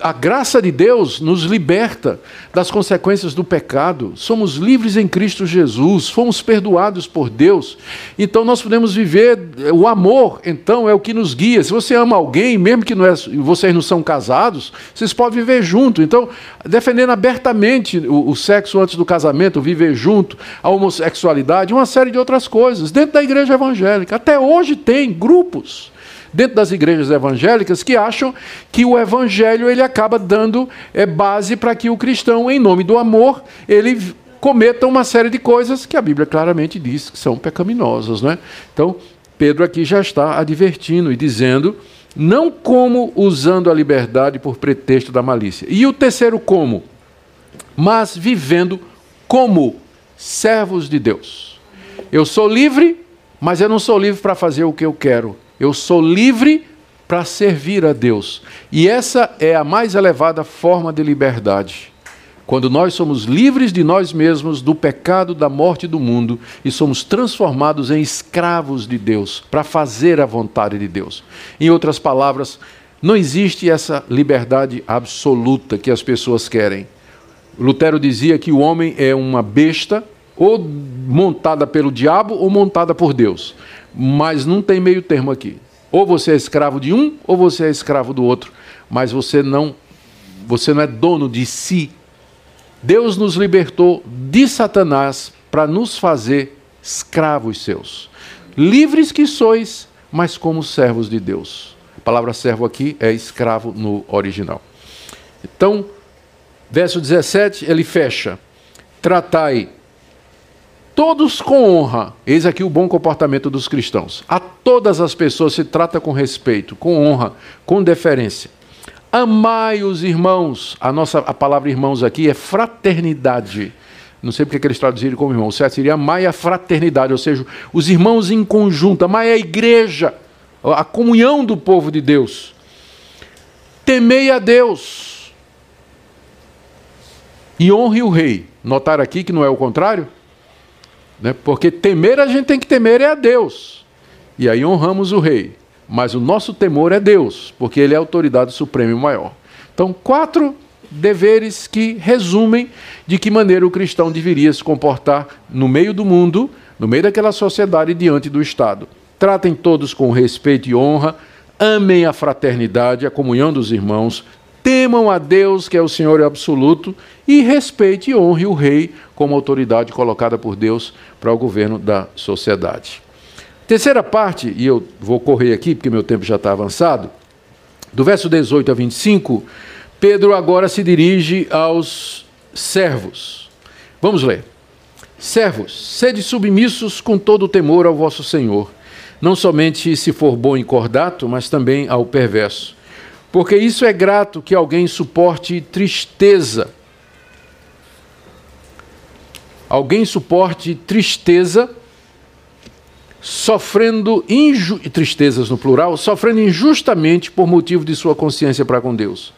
a graça de Deus nos liberta das consequências do pecado. Somos livres em Cristo Jesus, fomos perdoados por Deus. Então nós podemos viver o amor, então é o que nos guia. Se você ama alguém, mesmo que não é, vocês não são casados, vocês podem viver junto. Então, defendendo abertamente o, o sexo antes do casamento, viver junto, a homossexualidade, uma série de outras coisas, dentro da igreja evangélica. Até hoje tem grupos dentro das igrejas evangélicas que acham que o evangelho ele acaba dando é, base para que o cristão, em nome do amor, ele cometa uma série de coisas que a Bíblia claramente diz que são pecaminosas. Né? Então, Pedro aqui já está advertindo e dizendo, não como usando a liberdade por pretexto da malícia. E o terceiro como? Mas vivendo como servos de Deus. Eu sou livre, mas eu não sou livre para fazer o que eu quero. Eu sou livre para servir a Deus. E essa é a mais elevada forma de liberdade. Quando nós somos livres de nós mesmos, do pecado, da morte do mundo e somos transformados em escravos de Deus, para fazer a vontade de Deus. Em outras palavras, não existe essa liberdade absoluta que as pessoas querem. Lutero dizia que o homem é uma besta, ou montada pelo diabo ou montada por Deus. Mas não tem meio termo aqui. Ou você é escravo de um, ou você é escravo do outro. Mas você não, você não é dono de si. Deus nos libertou de Satanás para nos fazer escravos seus. Livres que sois, mas como servos de Deus. A palavra servo aqui é escravo no original. Então, verso 17, ele fecha: Tratai todos com honra. Eis aqui o bom comportamento dos cristãos. A todas as pessoas se trata com respeito, com honra, com deferência. Amai os irmãos. A nossa a palavra irmãos aqui é fraternidade. Não sei porque que eles traduziram como irmão. O certo seria amai a fraternidade, ou seja, os irmãos em conjunto. Amai a igreja, a comunhão do povo de Deus. Temei a Deus. E honre o rei. Notar aqui que não é o contrário? Né? Porque temer a gente tem que temer é a Deus. E aí honramos o rei. Mas o nosso temor é Deus, porque ele é a autoridade suprema e maior. Então, quatro deveres que resumem de que maneira o cristão deveria se comportar no meio do mundo, no meio daquela sociedade diante do Estado. Tratem todos com respeito e honra, amem a fraternidade, a comunhão dos irmãos, temam a Deus, que é o Senhor absoluto, e respeite e honre o rei como autoridade colocada por Deus para o governo da sociedade. Terceira parte, e eu vou correr aqui porque meu tempo já está avançado, do verso 18 a 25, Pedro agora se dirige aos servos. Vamos ler. Servos, sede submissos com todo o temor ao vosso Senhor, não somente se for bom e cordato, mas também ao perverso. Porque isso é grato que alguém suporte tristeza. Alguém suporte tristeza sofrendo inju... tristezas no plural, sofrendo injustamente por motivo de sua consciência para com Deus.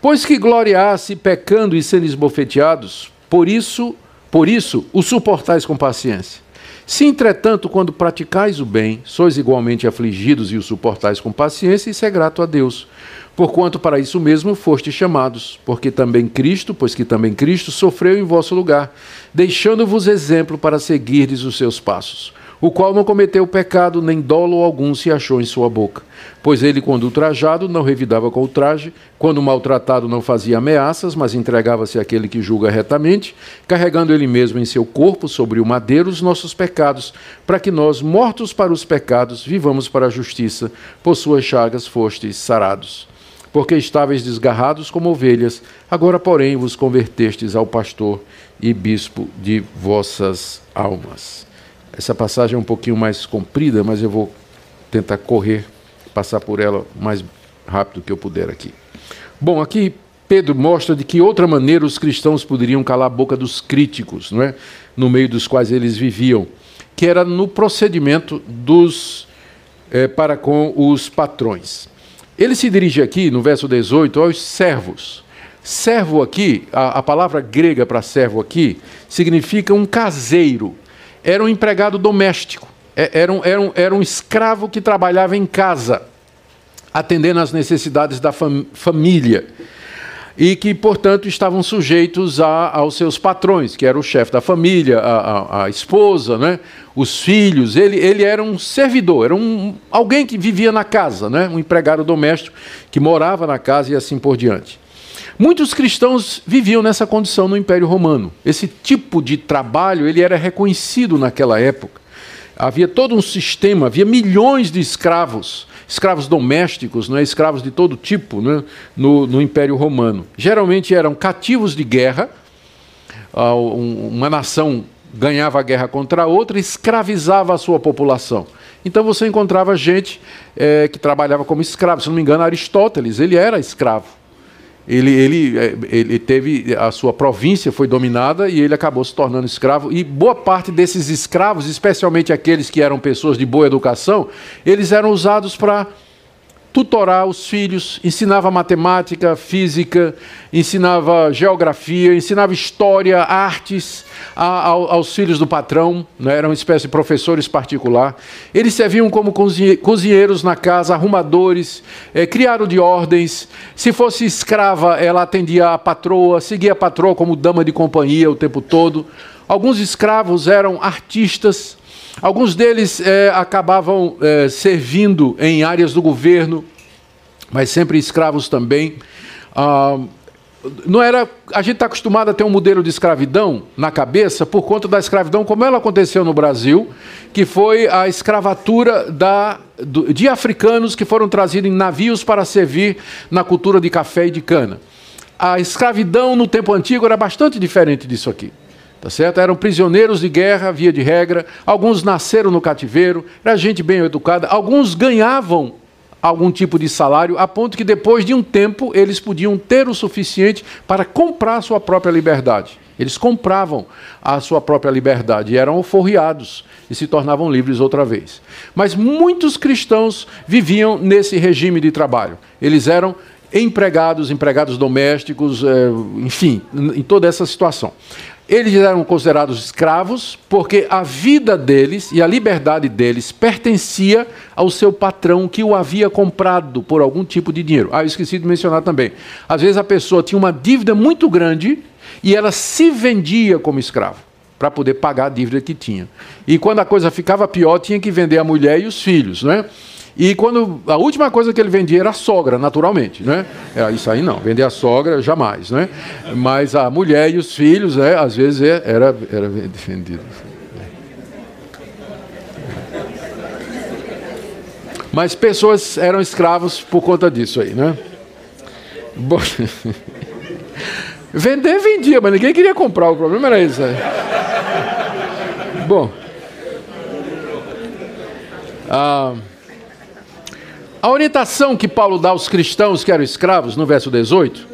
Pois que gloriasse pecando e sendo esbofeteados, por isso, por isso o suportais com paciência. Se, entretanto, quando praticais o bem, sois igualmente afligidos e o suportais com paciência, isso é grato a Deus. Porquanto para isso mesmo foste chamados, porque também Cristo, pois que também Cristo sofreu em vosso lugar, deixando-vos exemplo para seguirdes os seus passos o qual não cometeu pecado, nem dolo algum se achou em sua boca. Pois ele, quando ultrajado, não revidava com o traje, quando maltratado, não fazia ameaças, mas entregava-se àquele que julga retamente, carregando ele mesmo em seu corpo sobre o madeiro os nossos pecados, para que nós, mortos para os pecados, vivamos para a justiça, por suas chagas fostes sarados. Porque estáveis desgarrados como ovelhas, agora, porém, vos convertestes ao pastor e bispo de vossas almas. Essa passagem é um pouquinho mais comprida, mas eu vou tentar correr, passar por ela o mais rápido que eu puder aqui. Bom, aqui Pedro mostra de que outra maneira os cristãos poderiam calar a boca dos críticos, não é? no meio dos quais eles viviam, que era no procedimento dos é, para com os patrões. Ele se dirige aqui, no verso 18, aos servos. Servo aqui, a, a palavra grega para servo aqui, significa um caseiro, era um empregado doméstico, é, era um, era um, era um escravo que trabalhava em casa, atendendo às necessidades da fam família. E que, portanto, estavam sujeitos a, aos seus patrões, que era o chefe da família, a, a, a, esposa, né? os filhos. Ele, ele era um servidor, era um, alguém que vivia na casa, né? um empregado doméstico que morava na casa e assim por diante. Muitos cristãos viviam nessa condição no Império Romano. Esse tipo de trabalho ele era reconhecido naquela época. Havia todo um sistema, havia milhões de escravos, escravos domésticos, não é? escravos de todo tipo né? no, no Império Romano. Geralmente eram cativos de guerra, ah, uma nação ganhava a guerra contra a outra, escravizava a sua população. Então você encontrava gente é, que trabalhava como escravo. Se não me engano, Aristóteles, ele era escravo. Ele, ele, é, ele teve a sua província foi dominada e ele acabou se tornando escravo. E boa parte desses escravos, especialmente aqueles que eram pessoas de boa educação, eles eram usados para tutorar os filhos, ensinava matemática, física, ensinava geografia, ensinava história, artes a, aos filhos do patrão, né? eram uma espécie de professores particular. Eles serviam como cozinheiros na casa, arrumadores, é, criaram de ordens. Se fosse escrava, ela atendia a patroa, seguia a patroa como dama de companhia o tempo todo. Alguns escravos eram artistas, Alguns deles é, acabavam é, servindo em áreas do governo, mas sempre escravos também. Ah, não era, a gente está acostumado a ter um modelo de escravidão na cabeça por conta da escravidão como ela aconteceu no Brasil, que foi a escravatura da, de africanos que foram trazidos em navios para servir na cultura de café e de cana. A escravidão no tempo antigo era bastante diferente disso aqui. Tá certo? Eram prisioneiros de guerra, via de regra. Alguns nasceram no cativeiro, era gente bem educada. Alguns ganhavam algum tipo de salário, a ponto que depois de um tempo eles podiam ter o suficiente para comprar sua própria liberdade. Eles compravam a sua própria liberdade e eram alforriados e se tornavam livres outra vez. Mas muitos cristãos viviam nesse regime de trabalho. Eles eram empregados, empregados domésticos, eh, enfim, em toda essa situação. Eles eram considerados escravos porque a vida deles e a liberdade deles pertencia ao seu patrão que o havia comprado por algum tipo de dinheiro. Ah, eu esqueci de mencionar também. Às vezes a pessoa tinha uma dívida muito grande e ela se vendia como escravo para poder pagar a dívida que tinha. E quando a coisa ficava pior, tinha que vender a mulher e os filhos, né? E quando a última coisa que ele vendia era a sogra, naturalmente, né? É, isso aí não, vender a sogra jamais, né? Mas a mulher e os filhos, né, às vezes é, era era vendido. Mas pessoas eram escravos por conta disso aí, né? Vender vendia, mas ninguém queria comprar. O problema era isso. Né? Bom. Ah, a orientação que Paulo dá aos cristãos que eram escravos, no verso 18,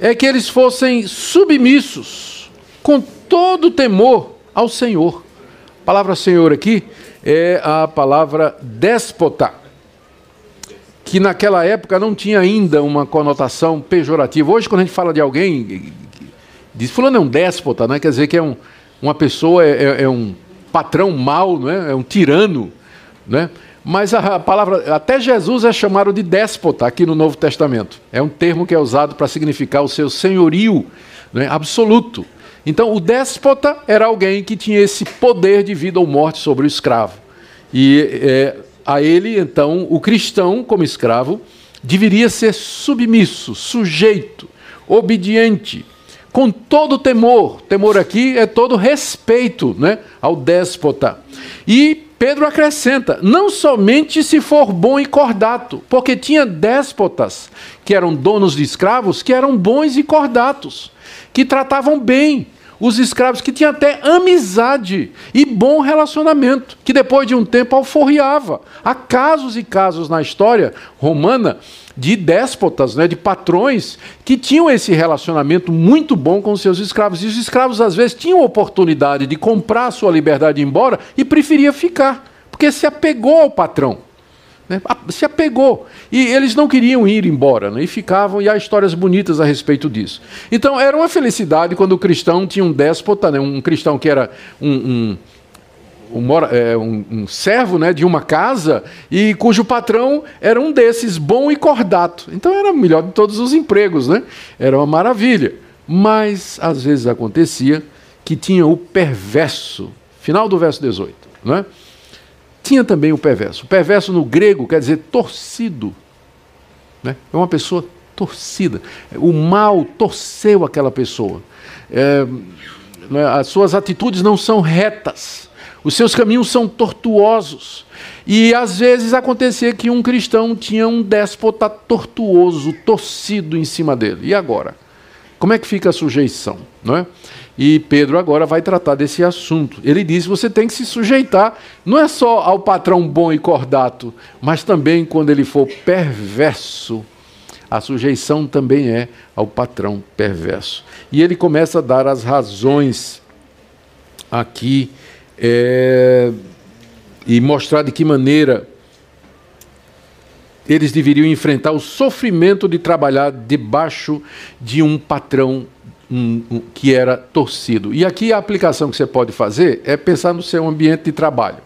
é que eles fossem submissos, com todo temor ao Senhor. A palavra Senhor aqui é a palavra déspota, que naquela época não tinha ainda uma conotação pejorativa. Hoje, quando a gente fala de alguém, diz fulano é um déspota, né? quer dizer que é um, uma pessoa, é, é, é um patrão mau, não é? é um tirano. Né? Mas a palavra, até Jesus é chamado de déspota aqui no Novo Testamento. É um termo que é usado para significar o seu senhorio né, absoluto. Então, o déspota era alguém que tinha esse poder de vida ou morte sobre o escravo. E é, a ele, então, o cristão, como escravo, deveria ser submisso, sujeito, obediente, com todo temor. Temor aqui é todo respeito né, ao déspota. E Pedro acrescenta: não somente se for bom e cordato, porque tinha déspotas que eram donos de escravos que eram bons e cordatos, que tratavam bem os escravos, que tinham até amizade e bom relacionamento, que depois de um tempo alforriava. Há casos e casos na história romana de déspotas, né, de patrões, que tinham esse relacionamento muito bom com seus escravos. E os escravos, às vezes, tinham oportunidade de comprar sua liberdade e embora e preferia ficar, porque se apegou ao patrão. Né, se apegou. E eles não queriam ir embora, né, e ficavam, e há histórias bonitas a respeito disso. Então, era uma felicidade quando o cristão tinha um déspota, né, um cristão que era um, um é, um, um, servo né, de uma casa e cujo patrão era um desses, bom e cordato. Então era o melhor de todos os empregos, né? Era uma maravilha. Mas às vezes acontecia que tinha o perverso, final do verso 18, né? Tinha também o perverso. O perverso no grego quer dizer torcido. Né? É uma pessoa torcida. O mal torceu aquela pessoa. É, né, as suas atitudes não são retas. Os seus caminhos são tortuosos. E às vezes acontecia que um cristão tinha um déspota tortuoso, torcido em cima dele. E agora? Como é que fica a sujeição? Não é? E Pedro agora vai tratar desse assunto. Ele diz: você tem que se sujeitar, não é só ao patrão bom e cordato, mas também quando ele for perverso, a sujeição também é ao patrão perverso. E ele começa a dar as razões aqui é, e mostrar de que maneira eles deveriam enfrentar o sofrimento de trabalhar debaixo de um patrão que era torcido. E aqui a aplicação que você pode fazer é pensar no seu ambiente de trabalho.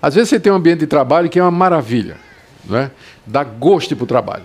Às vezes você tem um ambiente de trabalho que é uma maravilha, né? dá gosto para o trabalho.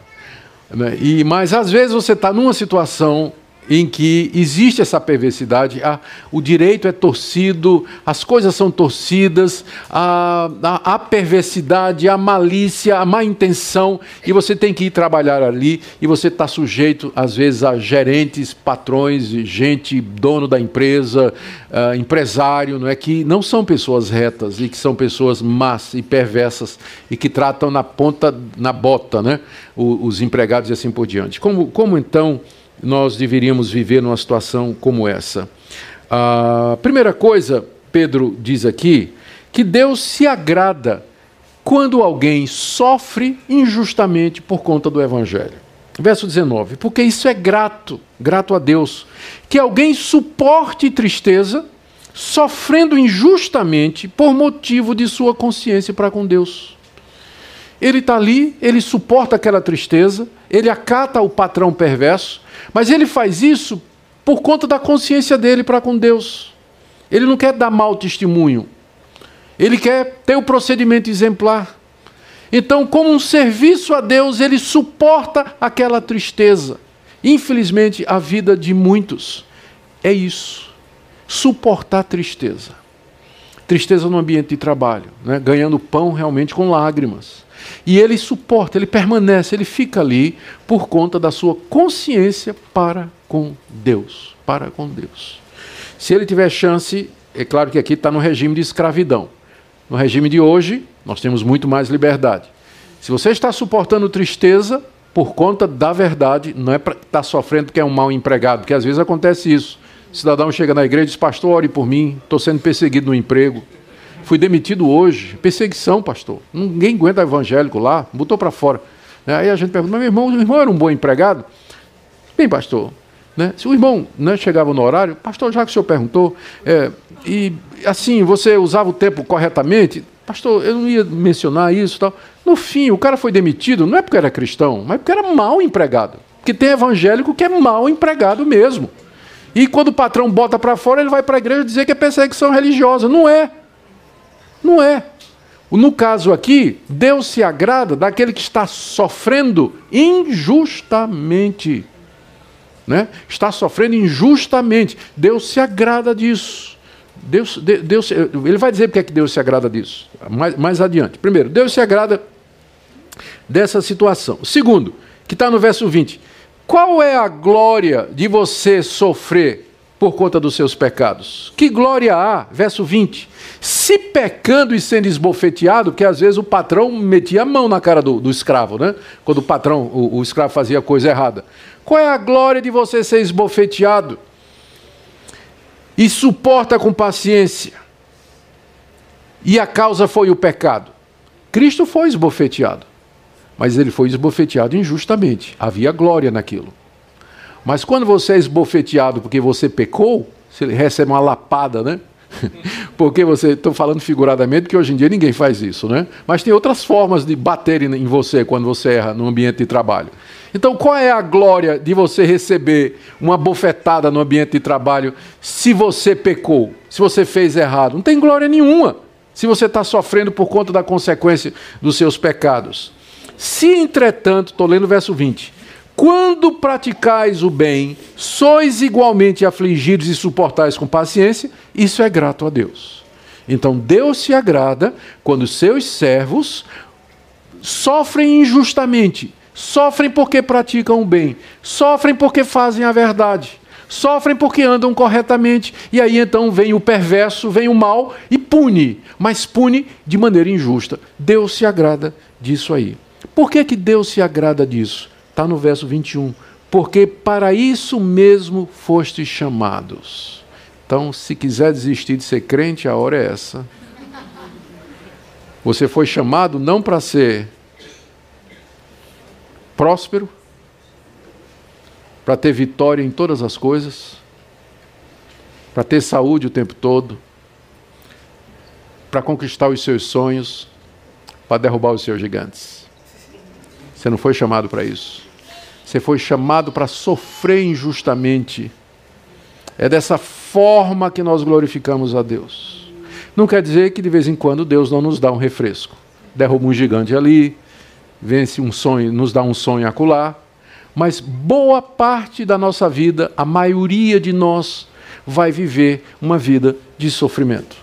Né? E, mas às vezes você está numa situação em que existe essa perversidade, a, o direito é torcido, as coisas são torcidas, a, a, a, perversidade, a malícia, a má intenção, e você tem que ir trabalhar ali, e você está sujeito, às vezes, a gerentes, patrões, gente, dono da empresa, uh, empresário, não é que não são pessoas retas e que são pessoas más e perversas e que tratam na ponta, na bota, né, os, os empregados e assim por diante. Como, como então nós deveríamos viver numa situação como essa? A primeira coisa, Pedro diz aqui, que Deus se agrada quando alguém sofre injustamente por conta do Evangelho. Verso 19: Porque isso é grato, grato a Deus, que alguém suporte tristeza, sofrendo injustamente por motivo de sua consciência para com Deus. Ele está ali, ele suporta aquela tristeza, ele acata o patrão perverso, mas ele faz isso por conta da consciência dele para com Deus. Ele não quer dar mau testemunho, ele quer ter o procedimento exemplar. Então, como um serviço a Deus, ele suporta aquela tristeza. Infelizmente, a vida de muitos é isso: suportar tristeza. Tristeza no ambiente de trabalho, né? ganhando pão realmente com lágrimas. E ele suporta, ele permanece, ele fica ali por conta da sua consciência para com Deus. Para com Deus. Se ele tiver chance, é claro que aqui está no regime de escravidão. No regime de hoje, nós temos muito mais liberdade. Se você está suportando tristeza por conta da verdade, não é para estar tá sofrendo porque é um mau empregado, porque às vezes acontece isso. O cidadão chega na igreja e diz: Pastor, ore por mim, estou sendo perseguido no emprego. Fui demitido hoje. Perseguição, pastor. Ninguém aguenta evangélico lá, botou para fora. Aí a gente pergunta, mas meu irmão, o irmão era um bom empregado? Bem, pastor, né? Se o irmão né, chegava no horário, pastor, já que o senhor perguntou, é, e assim, você usava o tempo corretamente, pastor, eu não ia mencionar isso tal. No fim, o cara foi demitido, não é porque era cristão, mas porque era mal empregado. Porque tem evangélico que é mal empregado mesmo. E quando o patrão bota para fora, ele vai para a igreja dizer que é perseguição religiosa. Não é. Não é. No caso aqui, Deus se agrada daquele que está sofrendo injustamente. Né? Está sofrendo injustamente. Deus se agrada disso. Deus, Deus, ele vai dizer porque é que Deus se agrada disso. Mais, mais adiante. Primeiro, Deus se agrada dessa situação. Segundo, que está no verso 20. Qual é a glória de você sofrer por conta dos seus pecados. Que glória há, verso 20. Se pecando e sendo esbofeteado, que às vezes o patrão metia a mão na cara do, do escravo, né? Quando o patrão, o, o escravo fazia coisa errada. Qual é a glória de você ser esbofeteado? E suporta com paciência. E a causa foi o pecado. Cristo foi esbofeteado, mas ele foi esbofeteado injustamente. Havia glória naquilo. Mas quando você é esbofeteado porque você pecou, você recebe uma lapada, né? porque você, estou falando figuradamente, que hoje em dia ninguém faz isso, né? Mas tem outras formas de bater em você quando você erra no ambiente de trabalho. Então, qual é a glória de você receber uma bofetada no ambiente de trabalho se você pecou, se você fez errado? Não tem glória nenhuma se você está sofrendo por conta da consequência dos seus pecados. Se, entretanto, estou lendo o verso 20 quando praticais o bem, sois igualmente afligidos e suportais com paciência, isso é grato a Deus. Então Deus se agrada quando seus servos sofrem injustamente, sofrem porque praticam o bem, sofrem porque fazem a verdade, sofrem porque andam corretamente, e aí então vem o perverso, vem o mal e pune, mas pune de maneira injusta. Deus se agrada disso aí. Por que, que Deus se agrada disso? Está no verso 21. Porque para isso mesmo fostes chamados. Então, se quiser desistir de ser crente, a hora é essa. Você foi chamado não para ser próspero, para ter vitória em todas as coisas, para ter saúde o tempo todo, para conquistar os seus sonhos, para derrubar os seus gigantes. Você não foi chamado para isso. Você foi chamado para sofrer injustamente. É dessa forma que nós glorificamos a Deus. Não quer dizer que de vez em quando Deus não nos dá um refresco. Derruba um gigante ali, vence um sonho, nos dá um sonho acolá. Mas boa parte da nossa vida, a maioria de nós, vai viver uma vida de sofrimento.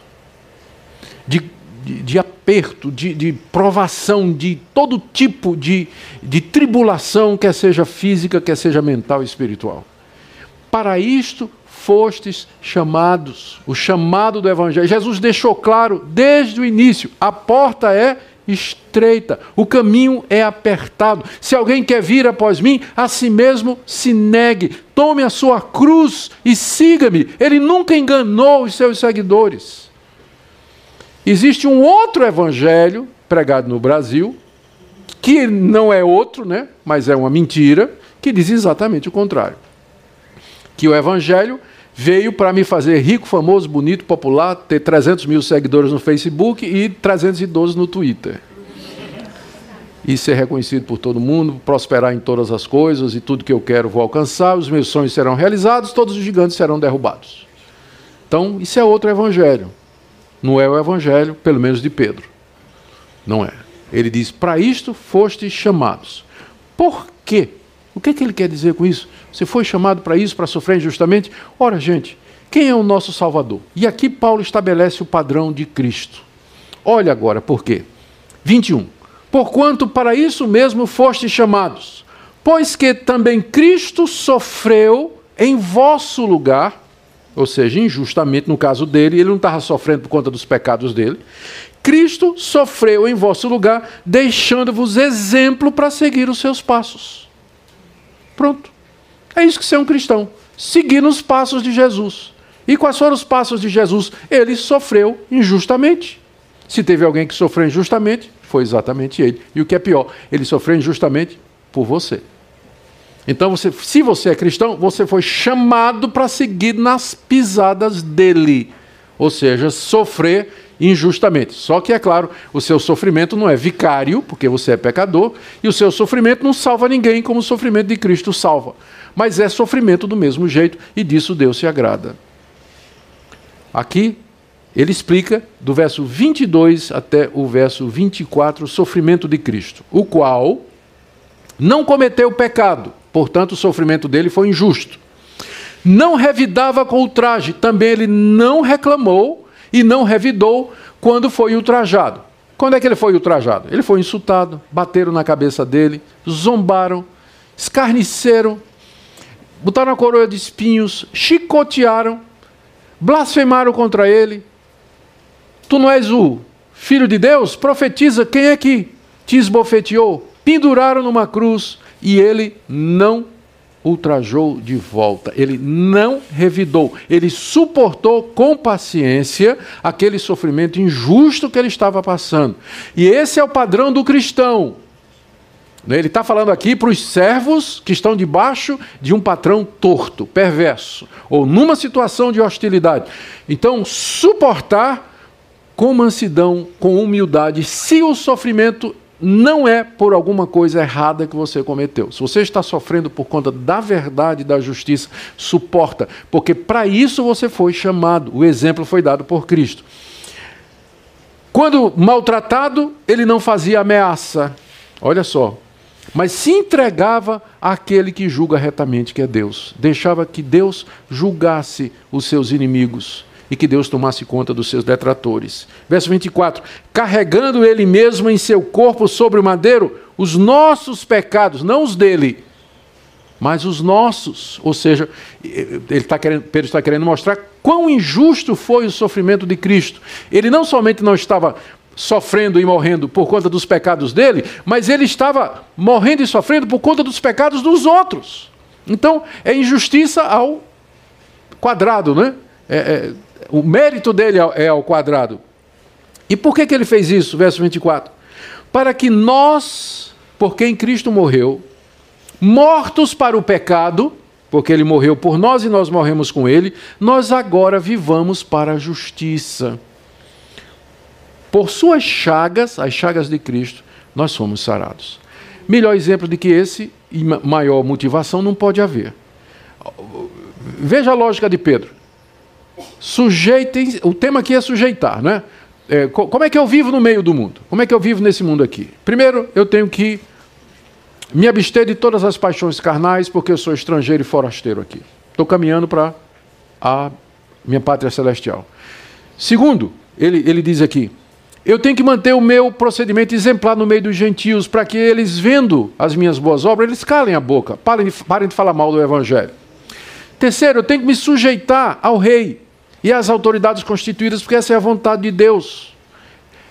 De de, de aperto, de, de, provação, de todo tipo de, de tribulação, quer seja física, quer seja mental e espiritual. Para isto fostes chamados, o chamado do Evangelho. Jesus deixou claro desde o início: a porta é estreita, o caminho é apertado. Se alguém quer vir após mim, a si mesmo se negue, tome a sua cruz e siga-me. Ele nunca enganou os seus seguidores. Existe um outro evangelho pregado no Brasil, que não é outro, né, mas é uma mentira, que diz exatamente o contrário. Que o evangelho veio para me fazer rico, famoso, bonito, popular, ter 300 mil seguidores no Facebook e 312 no Twitter. E ser reconhecido por todo mundo, prosperar em todas as coisas e tudo que eu quero vou alcançar, os meus sonhos serão realizados, todos os gigantes serão derrubados. Então, isso é outro evangelho. Não é o evangelho, pelo menos de Pedro. Não é. Ele diz: Para isto fostes chamados. Por quê? O que, é que ele quer dizer com isso? Você foi chamado para isso, para sofrer injustamente? Ora, gente, quem é o nosso Salvador? E aqui Paulo estabelece o padrão de Cristo. Olha agora por quê. 21. Porquanto para isso mesmo fostes chamados, pois que também Cristo sofreu em vosso lugar ou seja, injustamente, no caso dele, ele não estava sofrendo por conta dos pecados dele. Cristo sofreu em vosso lugar, deixando-vos exemplo para seguir os seus passos. Pronto. É isso que ser um cristão. Seguir nos passos de Jesus. E quais foram os passos de Jesus? Ele sofreu injustamente. Se teve alguém que sofreu injustamente, foi exatamente ele. E o que é pior, ele sofreu injustamente por você. Então, você, se você é cristão, você foi chamado para seguir nas pisadas dele, ou seja, sofrer injustamente. Só que, é claro, o seu sofrimento não é vicário, porque você é pecador, e o seu sofrimento não salva ninguém como o sofrimento de Cristo salva. Mas é sofrimento do mesmo jeito, e disso Deus se agrada. Aqui, ele explica do verso 22 até o verso 24 o sofrimento de Cristo, o qual não cometeu pecado portanto o sofrimento dele foi injusto. Não revidava com ultraje, também ele não reclamou e não revidou quando foi ultrajado. Quando é que ele foi ultrajado? Ele foi insultado, bateram na cabeça dele, zombaram, escarneceram, botaram a coroa de espinhos, chicotearam, blasfemaram contra ele. Tu não és o filho de Deus? Profetiza quem é que te esbofeteou. Penduraram numa cruz, e ele não ultrajou de volta, ele não revidou, ele suportou com paciência aquele sofrimento injusto que ele estava passando. E esse é o padrão do cristão. Ele está falando aqui para os servos que estão debaixo de um patrão torto, perverso, ou numa situação de hostilidade. Então, suportar com mansidão, com humildade, se o sofrimento não é por alguma coisa errada que você cometeu. Se você está sofrendo por conta da verdade da justiça, suporta, porque para isso você foi chamado. O exemplo foi dado por Cristo. Quando maltratado, ele não fazia ameaça. Olha só. Mas se entregava àquele que julga retamente, que é Deus. Deixava que Deus julgasse os seus inimigos e que Deus tomasse conta dos seus detratores. Verso 24: carregando ele mesmo em seu corpo sobre o madeiro os nossos pecados, não os dele, mas os nossos. Ou seja, ele está querendo, Pedro está querendo mostrar quão injusto foi o sofrimento de Cristo. Ele não somente não estava sofrendo e morrendo por conta dos pecados dele, mas ele estava morrendo e sofrendo por conta dos pecados dos outros. Então, é injustiça ao quadrado, né? É, é, o mérito dele é, é ao quadrado. E por que, que ele fez isso? Verso 24. Para que nós, por quem Cristo morreu, mortos para o pecado, porque ele morreu por nós e nós morremos com ele, nós agora vivamos para a justiça. Por suas chagas, as chagas de Cristo, nós somos sarados. Melhor exemplo de que esse e maior motivação não pode haver. Veja a lógica de Pedro. Sujeitem, o tema aqui é sujeitar, né? É, como é que eu vivo no meio do mundo? Como é que eu vivo nesse mundo aqui? Primeiro, eu tenho que me abster de todas as paixões carnais, porque eu sou estrangeiro e forasteiro aqui. Estou caminhando para a minha pátria celestial. Segundo, ele, ele diz aqui: eu tenho que manter o meu procedimento exemplar no meio dos gentios, para que eles, vendo as minhas boas obras, eles calem a boca, parem de, parem de falar mal do Evangelho. Terceiro, eu tenho que me sujeitar ao rei e às autoridades constituídas, porque essa é a vontade de Deus.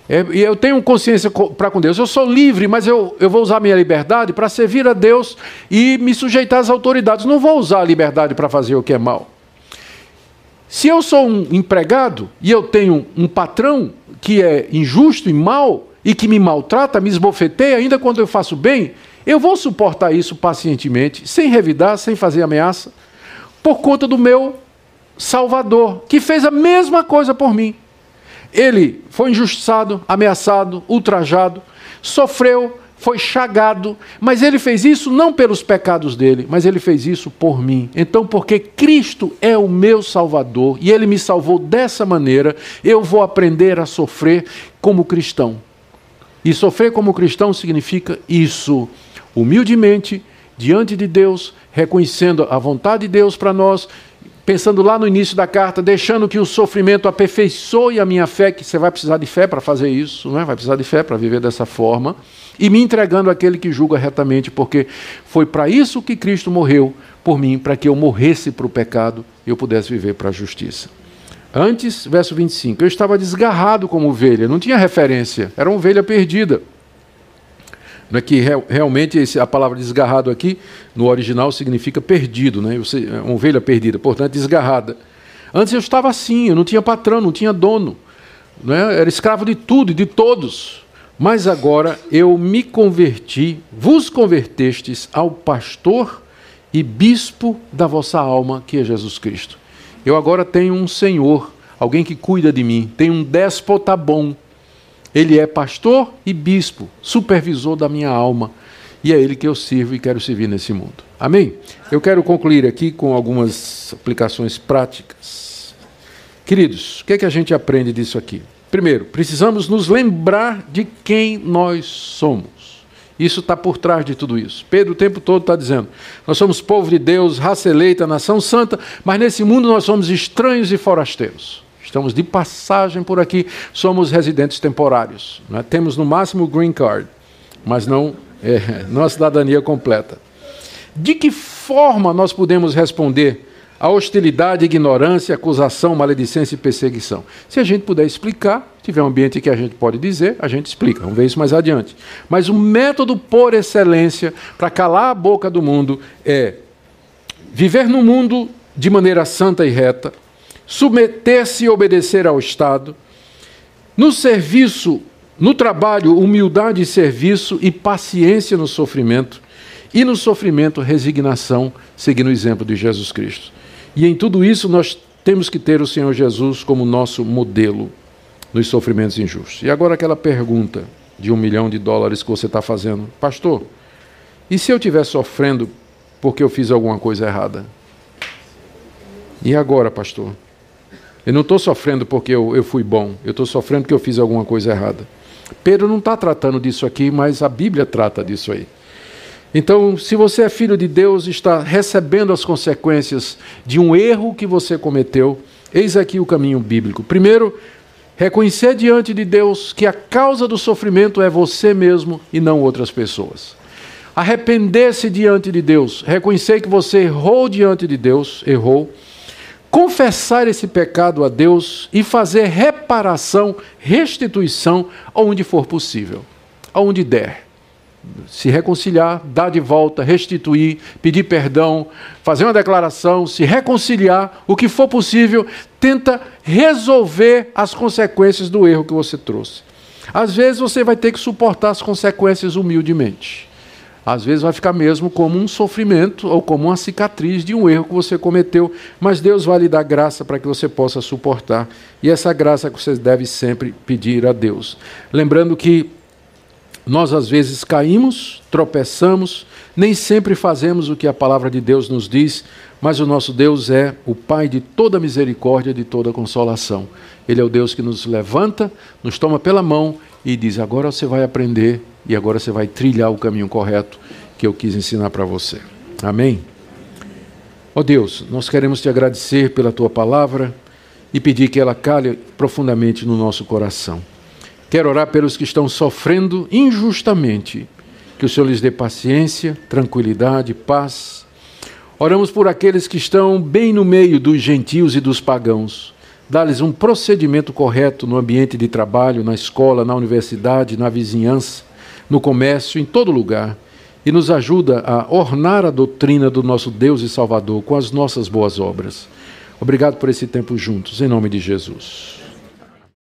É, e eu tenho consciência para com Deus. Eu sou livre, mas eu, eu vou usar minha liberdade para servir a Deus e me sujeitar às autoridades. Não vou usar a liberdade para fazer o que é mal. Se eu sou um empregado e eu tenho um patrão que é injusto e mal e que me maltrata, me esbofeteia, ainda quando eu faço bem, eu vou suportar isso pacientemente, sem revidar, sem fazer ameaça, por conta do meu Salvador, que fez a mesma coisa por mim. Ele foi injustiçado, ameaçado, ultrajado, sofreu, foi chagado, mas ele fez isso não pelos pecados dele, mas ele fez isso por mim. Então, porque Cristo é o meu Salvador e ele me salvou dessa maneira, eu vou aprender a sofrer como cristão. E sofrer como cristão significa isso, humildemente, diante de Deus, reconhecendo a vontade de Deus para nós, pensando lá no início da carta, deixando que o sofrimento aperfeiçoe a minha fé, que você vai precisar de fé para fazer isso, não é? vai precisar de fé para viver dessa forma, e me entregando àquele que julga retamente, porque foi para isso que Cristo morreu por mim, para que eu morresse para o pecado e eu pudesse viver para a justiça. Antes, verso 25, eu estava desgarrado como ovelha, não tinha referência, era uma ovelha perdida. Não é que realmente esse, a palavra desgarrado aqui, no original, significa perdido, né? Você, é uma ovelha perdida, portanto, desgarrada. Antes eu estava assim, eu não tinha patrão, não tinha dono. Né? Era escravo de tudo e de todos. Mas agora eu me converti, vos convertestes ao pastor e bispo da vossa alma, que é Jesus Cristo. Eu agora tenho um Senhor, alguém que cuida de mim, tenho um déspota bom, ele é pastor e bispo, supervisor da minha alma. E é ele que eu sirvo e quero servir nesse mundo. Amém? Eu quero concluir aqui com algumas aplicações práticas. Queridos, o que é que a gente aprende disso aqui? Primeiro, precisamos nos lembrar de quem nós somos. Isso está por trás de tudo isso. Pedro o tempo todo está dizendo: nós somos povo de Deus, raça eleita, nação santa, mas nesse mundo nós somos estranhos e forasteiros. Estamos de passagem por aqui, somos residentes temporários. Né? Temos no máximo o green card, mas não, é, não a cidadania completa. De que forma nós podemos responder à hostilidade, ignorância, acusação, maledicência e perseguição? Se a gente puder explicar, tiver um ambiente que a gente pode dizer, a gente explica. Vamos ver isso mais adiante. Mas o método por excelência para calar a boca do mundo é viver no mundo de maneira santa e reta, submeter-se e obedecer ao Estado, no serviço, no trabalho, humildade e serviço e paciência no sofrimento, e no sofrimento, resignação, seguindo o exemplo de Jesus Cristo. E em tudo isso nós temos que ter o Senhor Jesus como nosso modelo nos sofrimentos injustos. E agora aquela pergunta de um milhão de dólares que você está fazendo, pastor, e se eu estiver sofrendo porque eu fiz alguma coisa errada? E agora, pastor? Eu não estou sofrendo porque eu, eu fui bom, eu estou sofrendo porque eu fiz alguma coisa errada. Pedro não está tratando disso aqui, mas a Bíblia trata disso aí. Então, se você é filho de Deus, está recebendo as consequências de um erro que você cometeu, eis aqui o caminho bíblico. Primeiro, reconhecer diante de Deus que a causa do sofrimento é você mesmo e não outras pessoas. Arrepender-se diante de Deus, reconhecer que você errou diante de Deus, errou confessar esse pecado a Deus e fazer reparação, restituição onde for possível, aonde der. Se reconciliar, dar de volta, restituir, pedir perdão, fazer uma declaração, se reconciliar, o que for possível, tenta resolver as consequências do erro que você trouxe. Às vezes você vai ter que suportar as consequências humildemente. Às vezes vai ficar mesmo como um sofrimento ou como uma cicatriz de um erro que você cometeu, mas Deus vai lhe dar graça para que você possa suportar. E essa graça que você deve sempre pedir a Deus. Lembrando que nós às vezes caímos, tropeçamos, nem sempre fazemos o que a palavra de Deus nos diz, mas o nosso Deus é o Pai de toda misericórdia, de toda consolação. Ele é o Deus que nos levanta, nos toma pela mão e diz: agora você vai aprender e agora você vai trilhar o caminho correto que eu quis ensinar para você. Amém? Ó Deus, nós queremos te agradecer pela tua palavra e pedir que ela calhe profundamente no nosso coração. Quero orar pelos que estão sofrendo injustamente, que o Senhor lhes dê paciência, tranquilidade, paz. Oramos por aqueles que estão bem no meio dos gentios e dos pagãos dá-lhes um procedimento correto no ambiente de trabalho, na escola, na universidade, na vizinhança, no comércio, em todo lugar, e nos ajuda a ornar a doutrina do nosso Deus e Salvador com as nossas boas obras. Obrigado por esse tempo juntos, em nome de Jesus.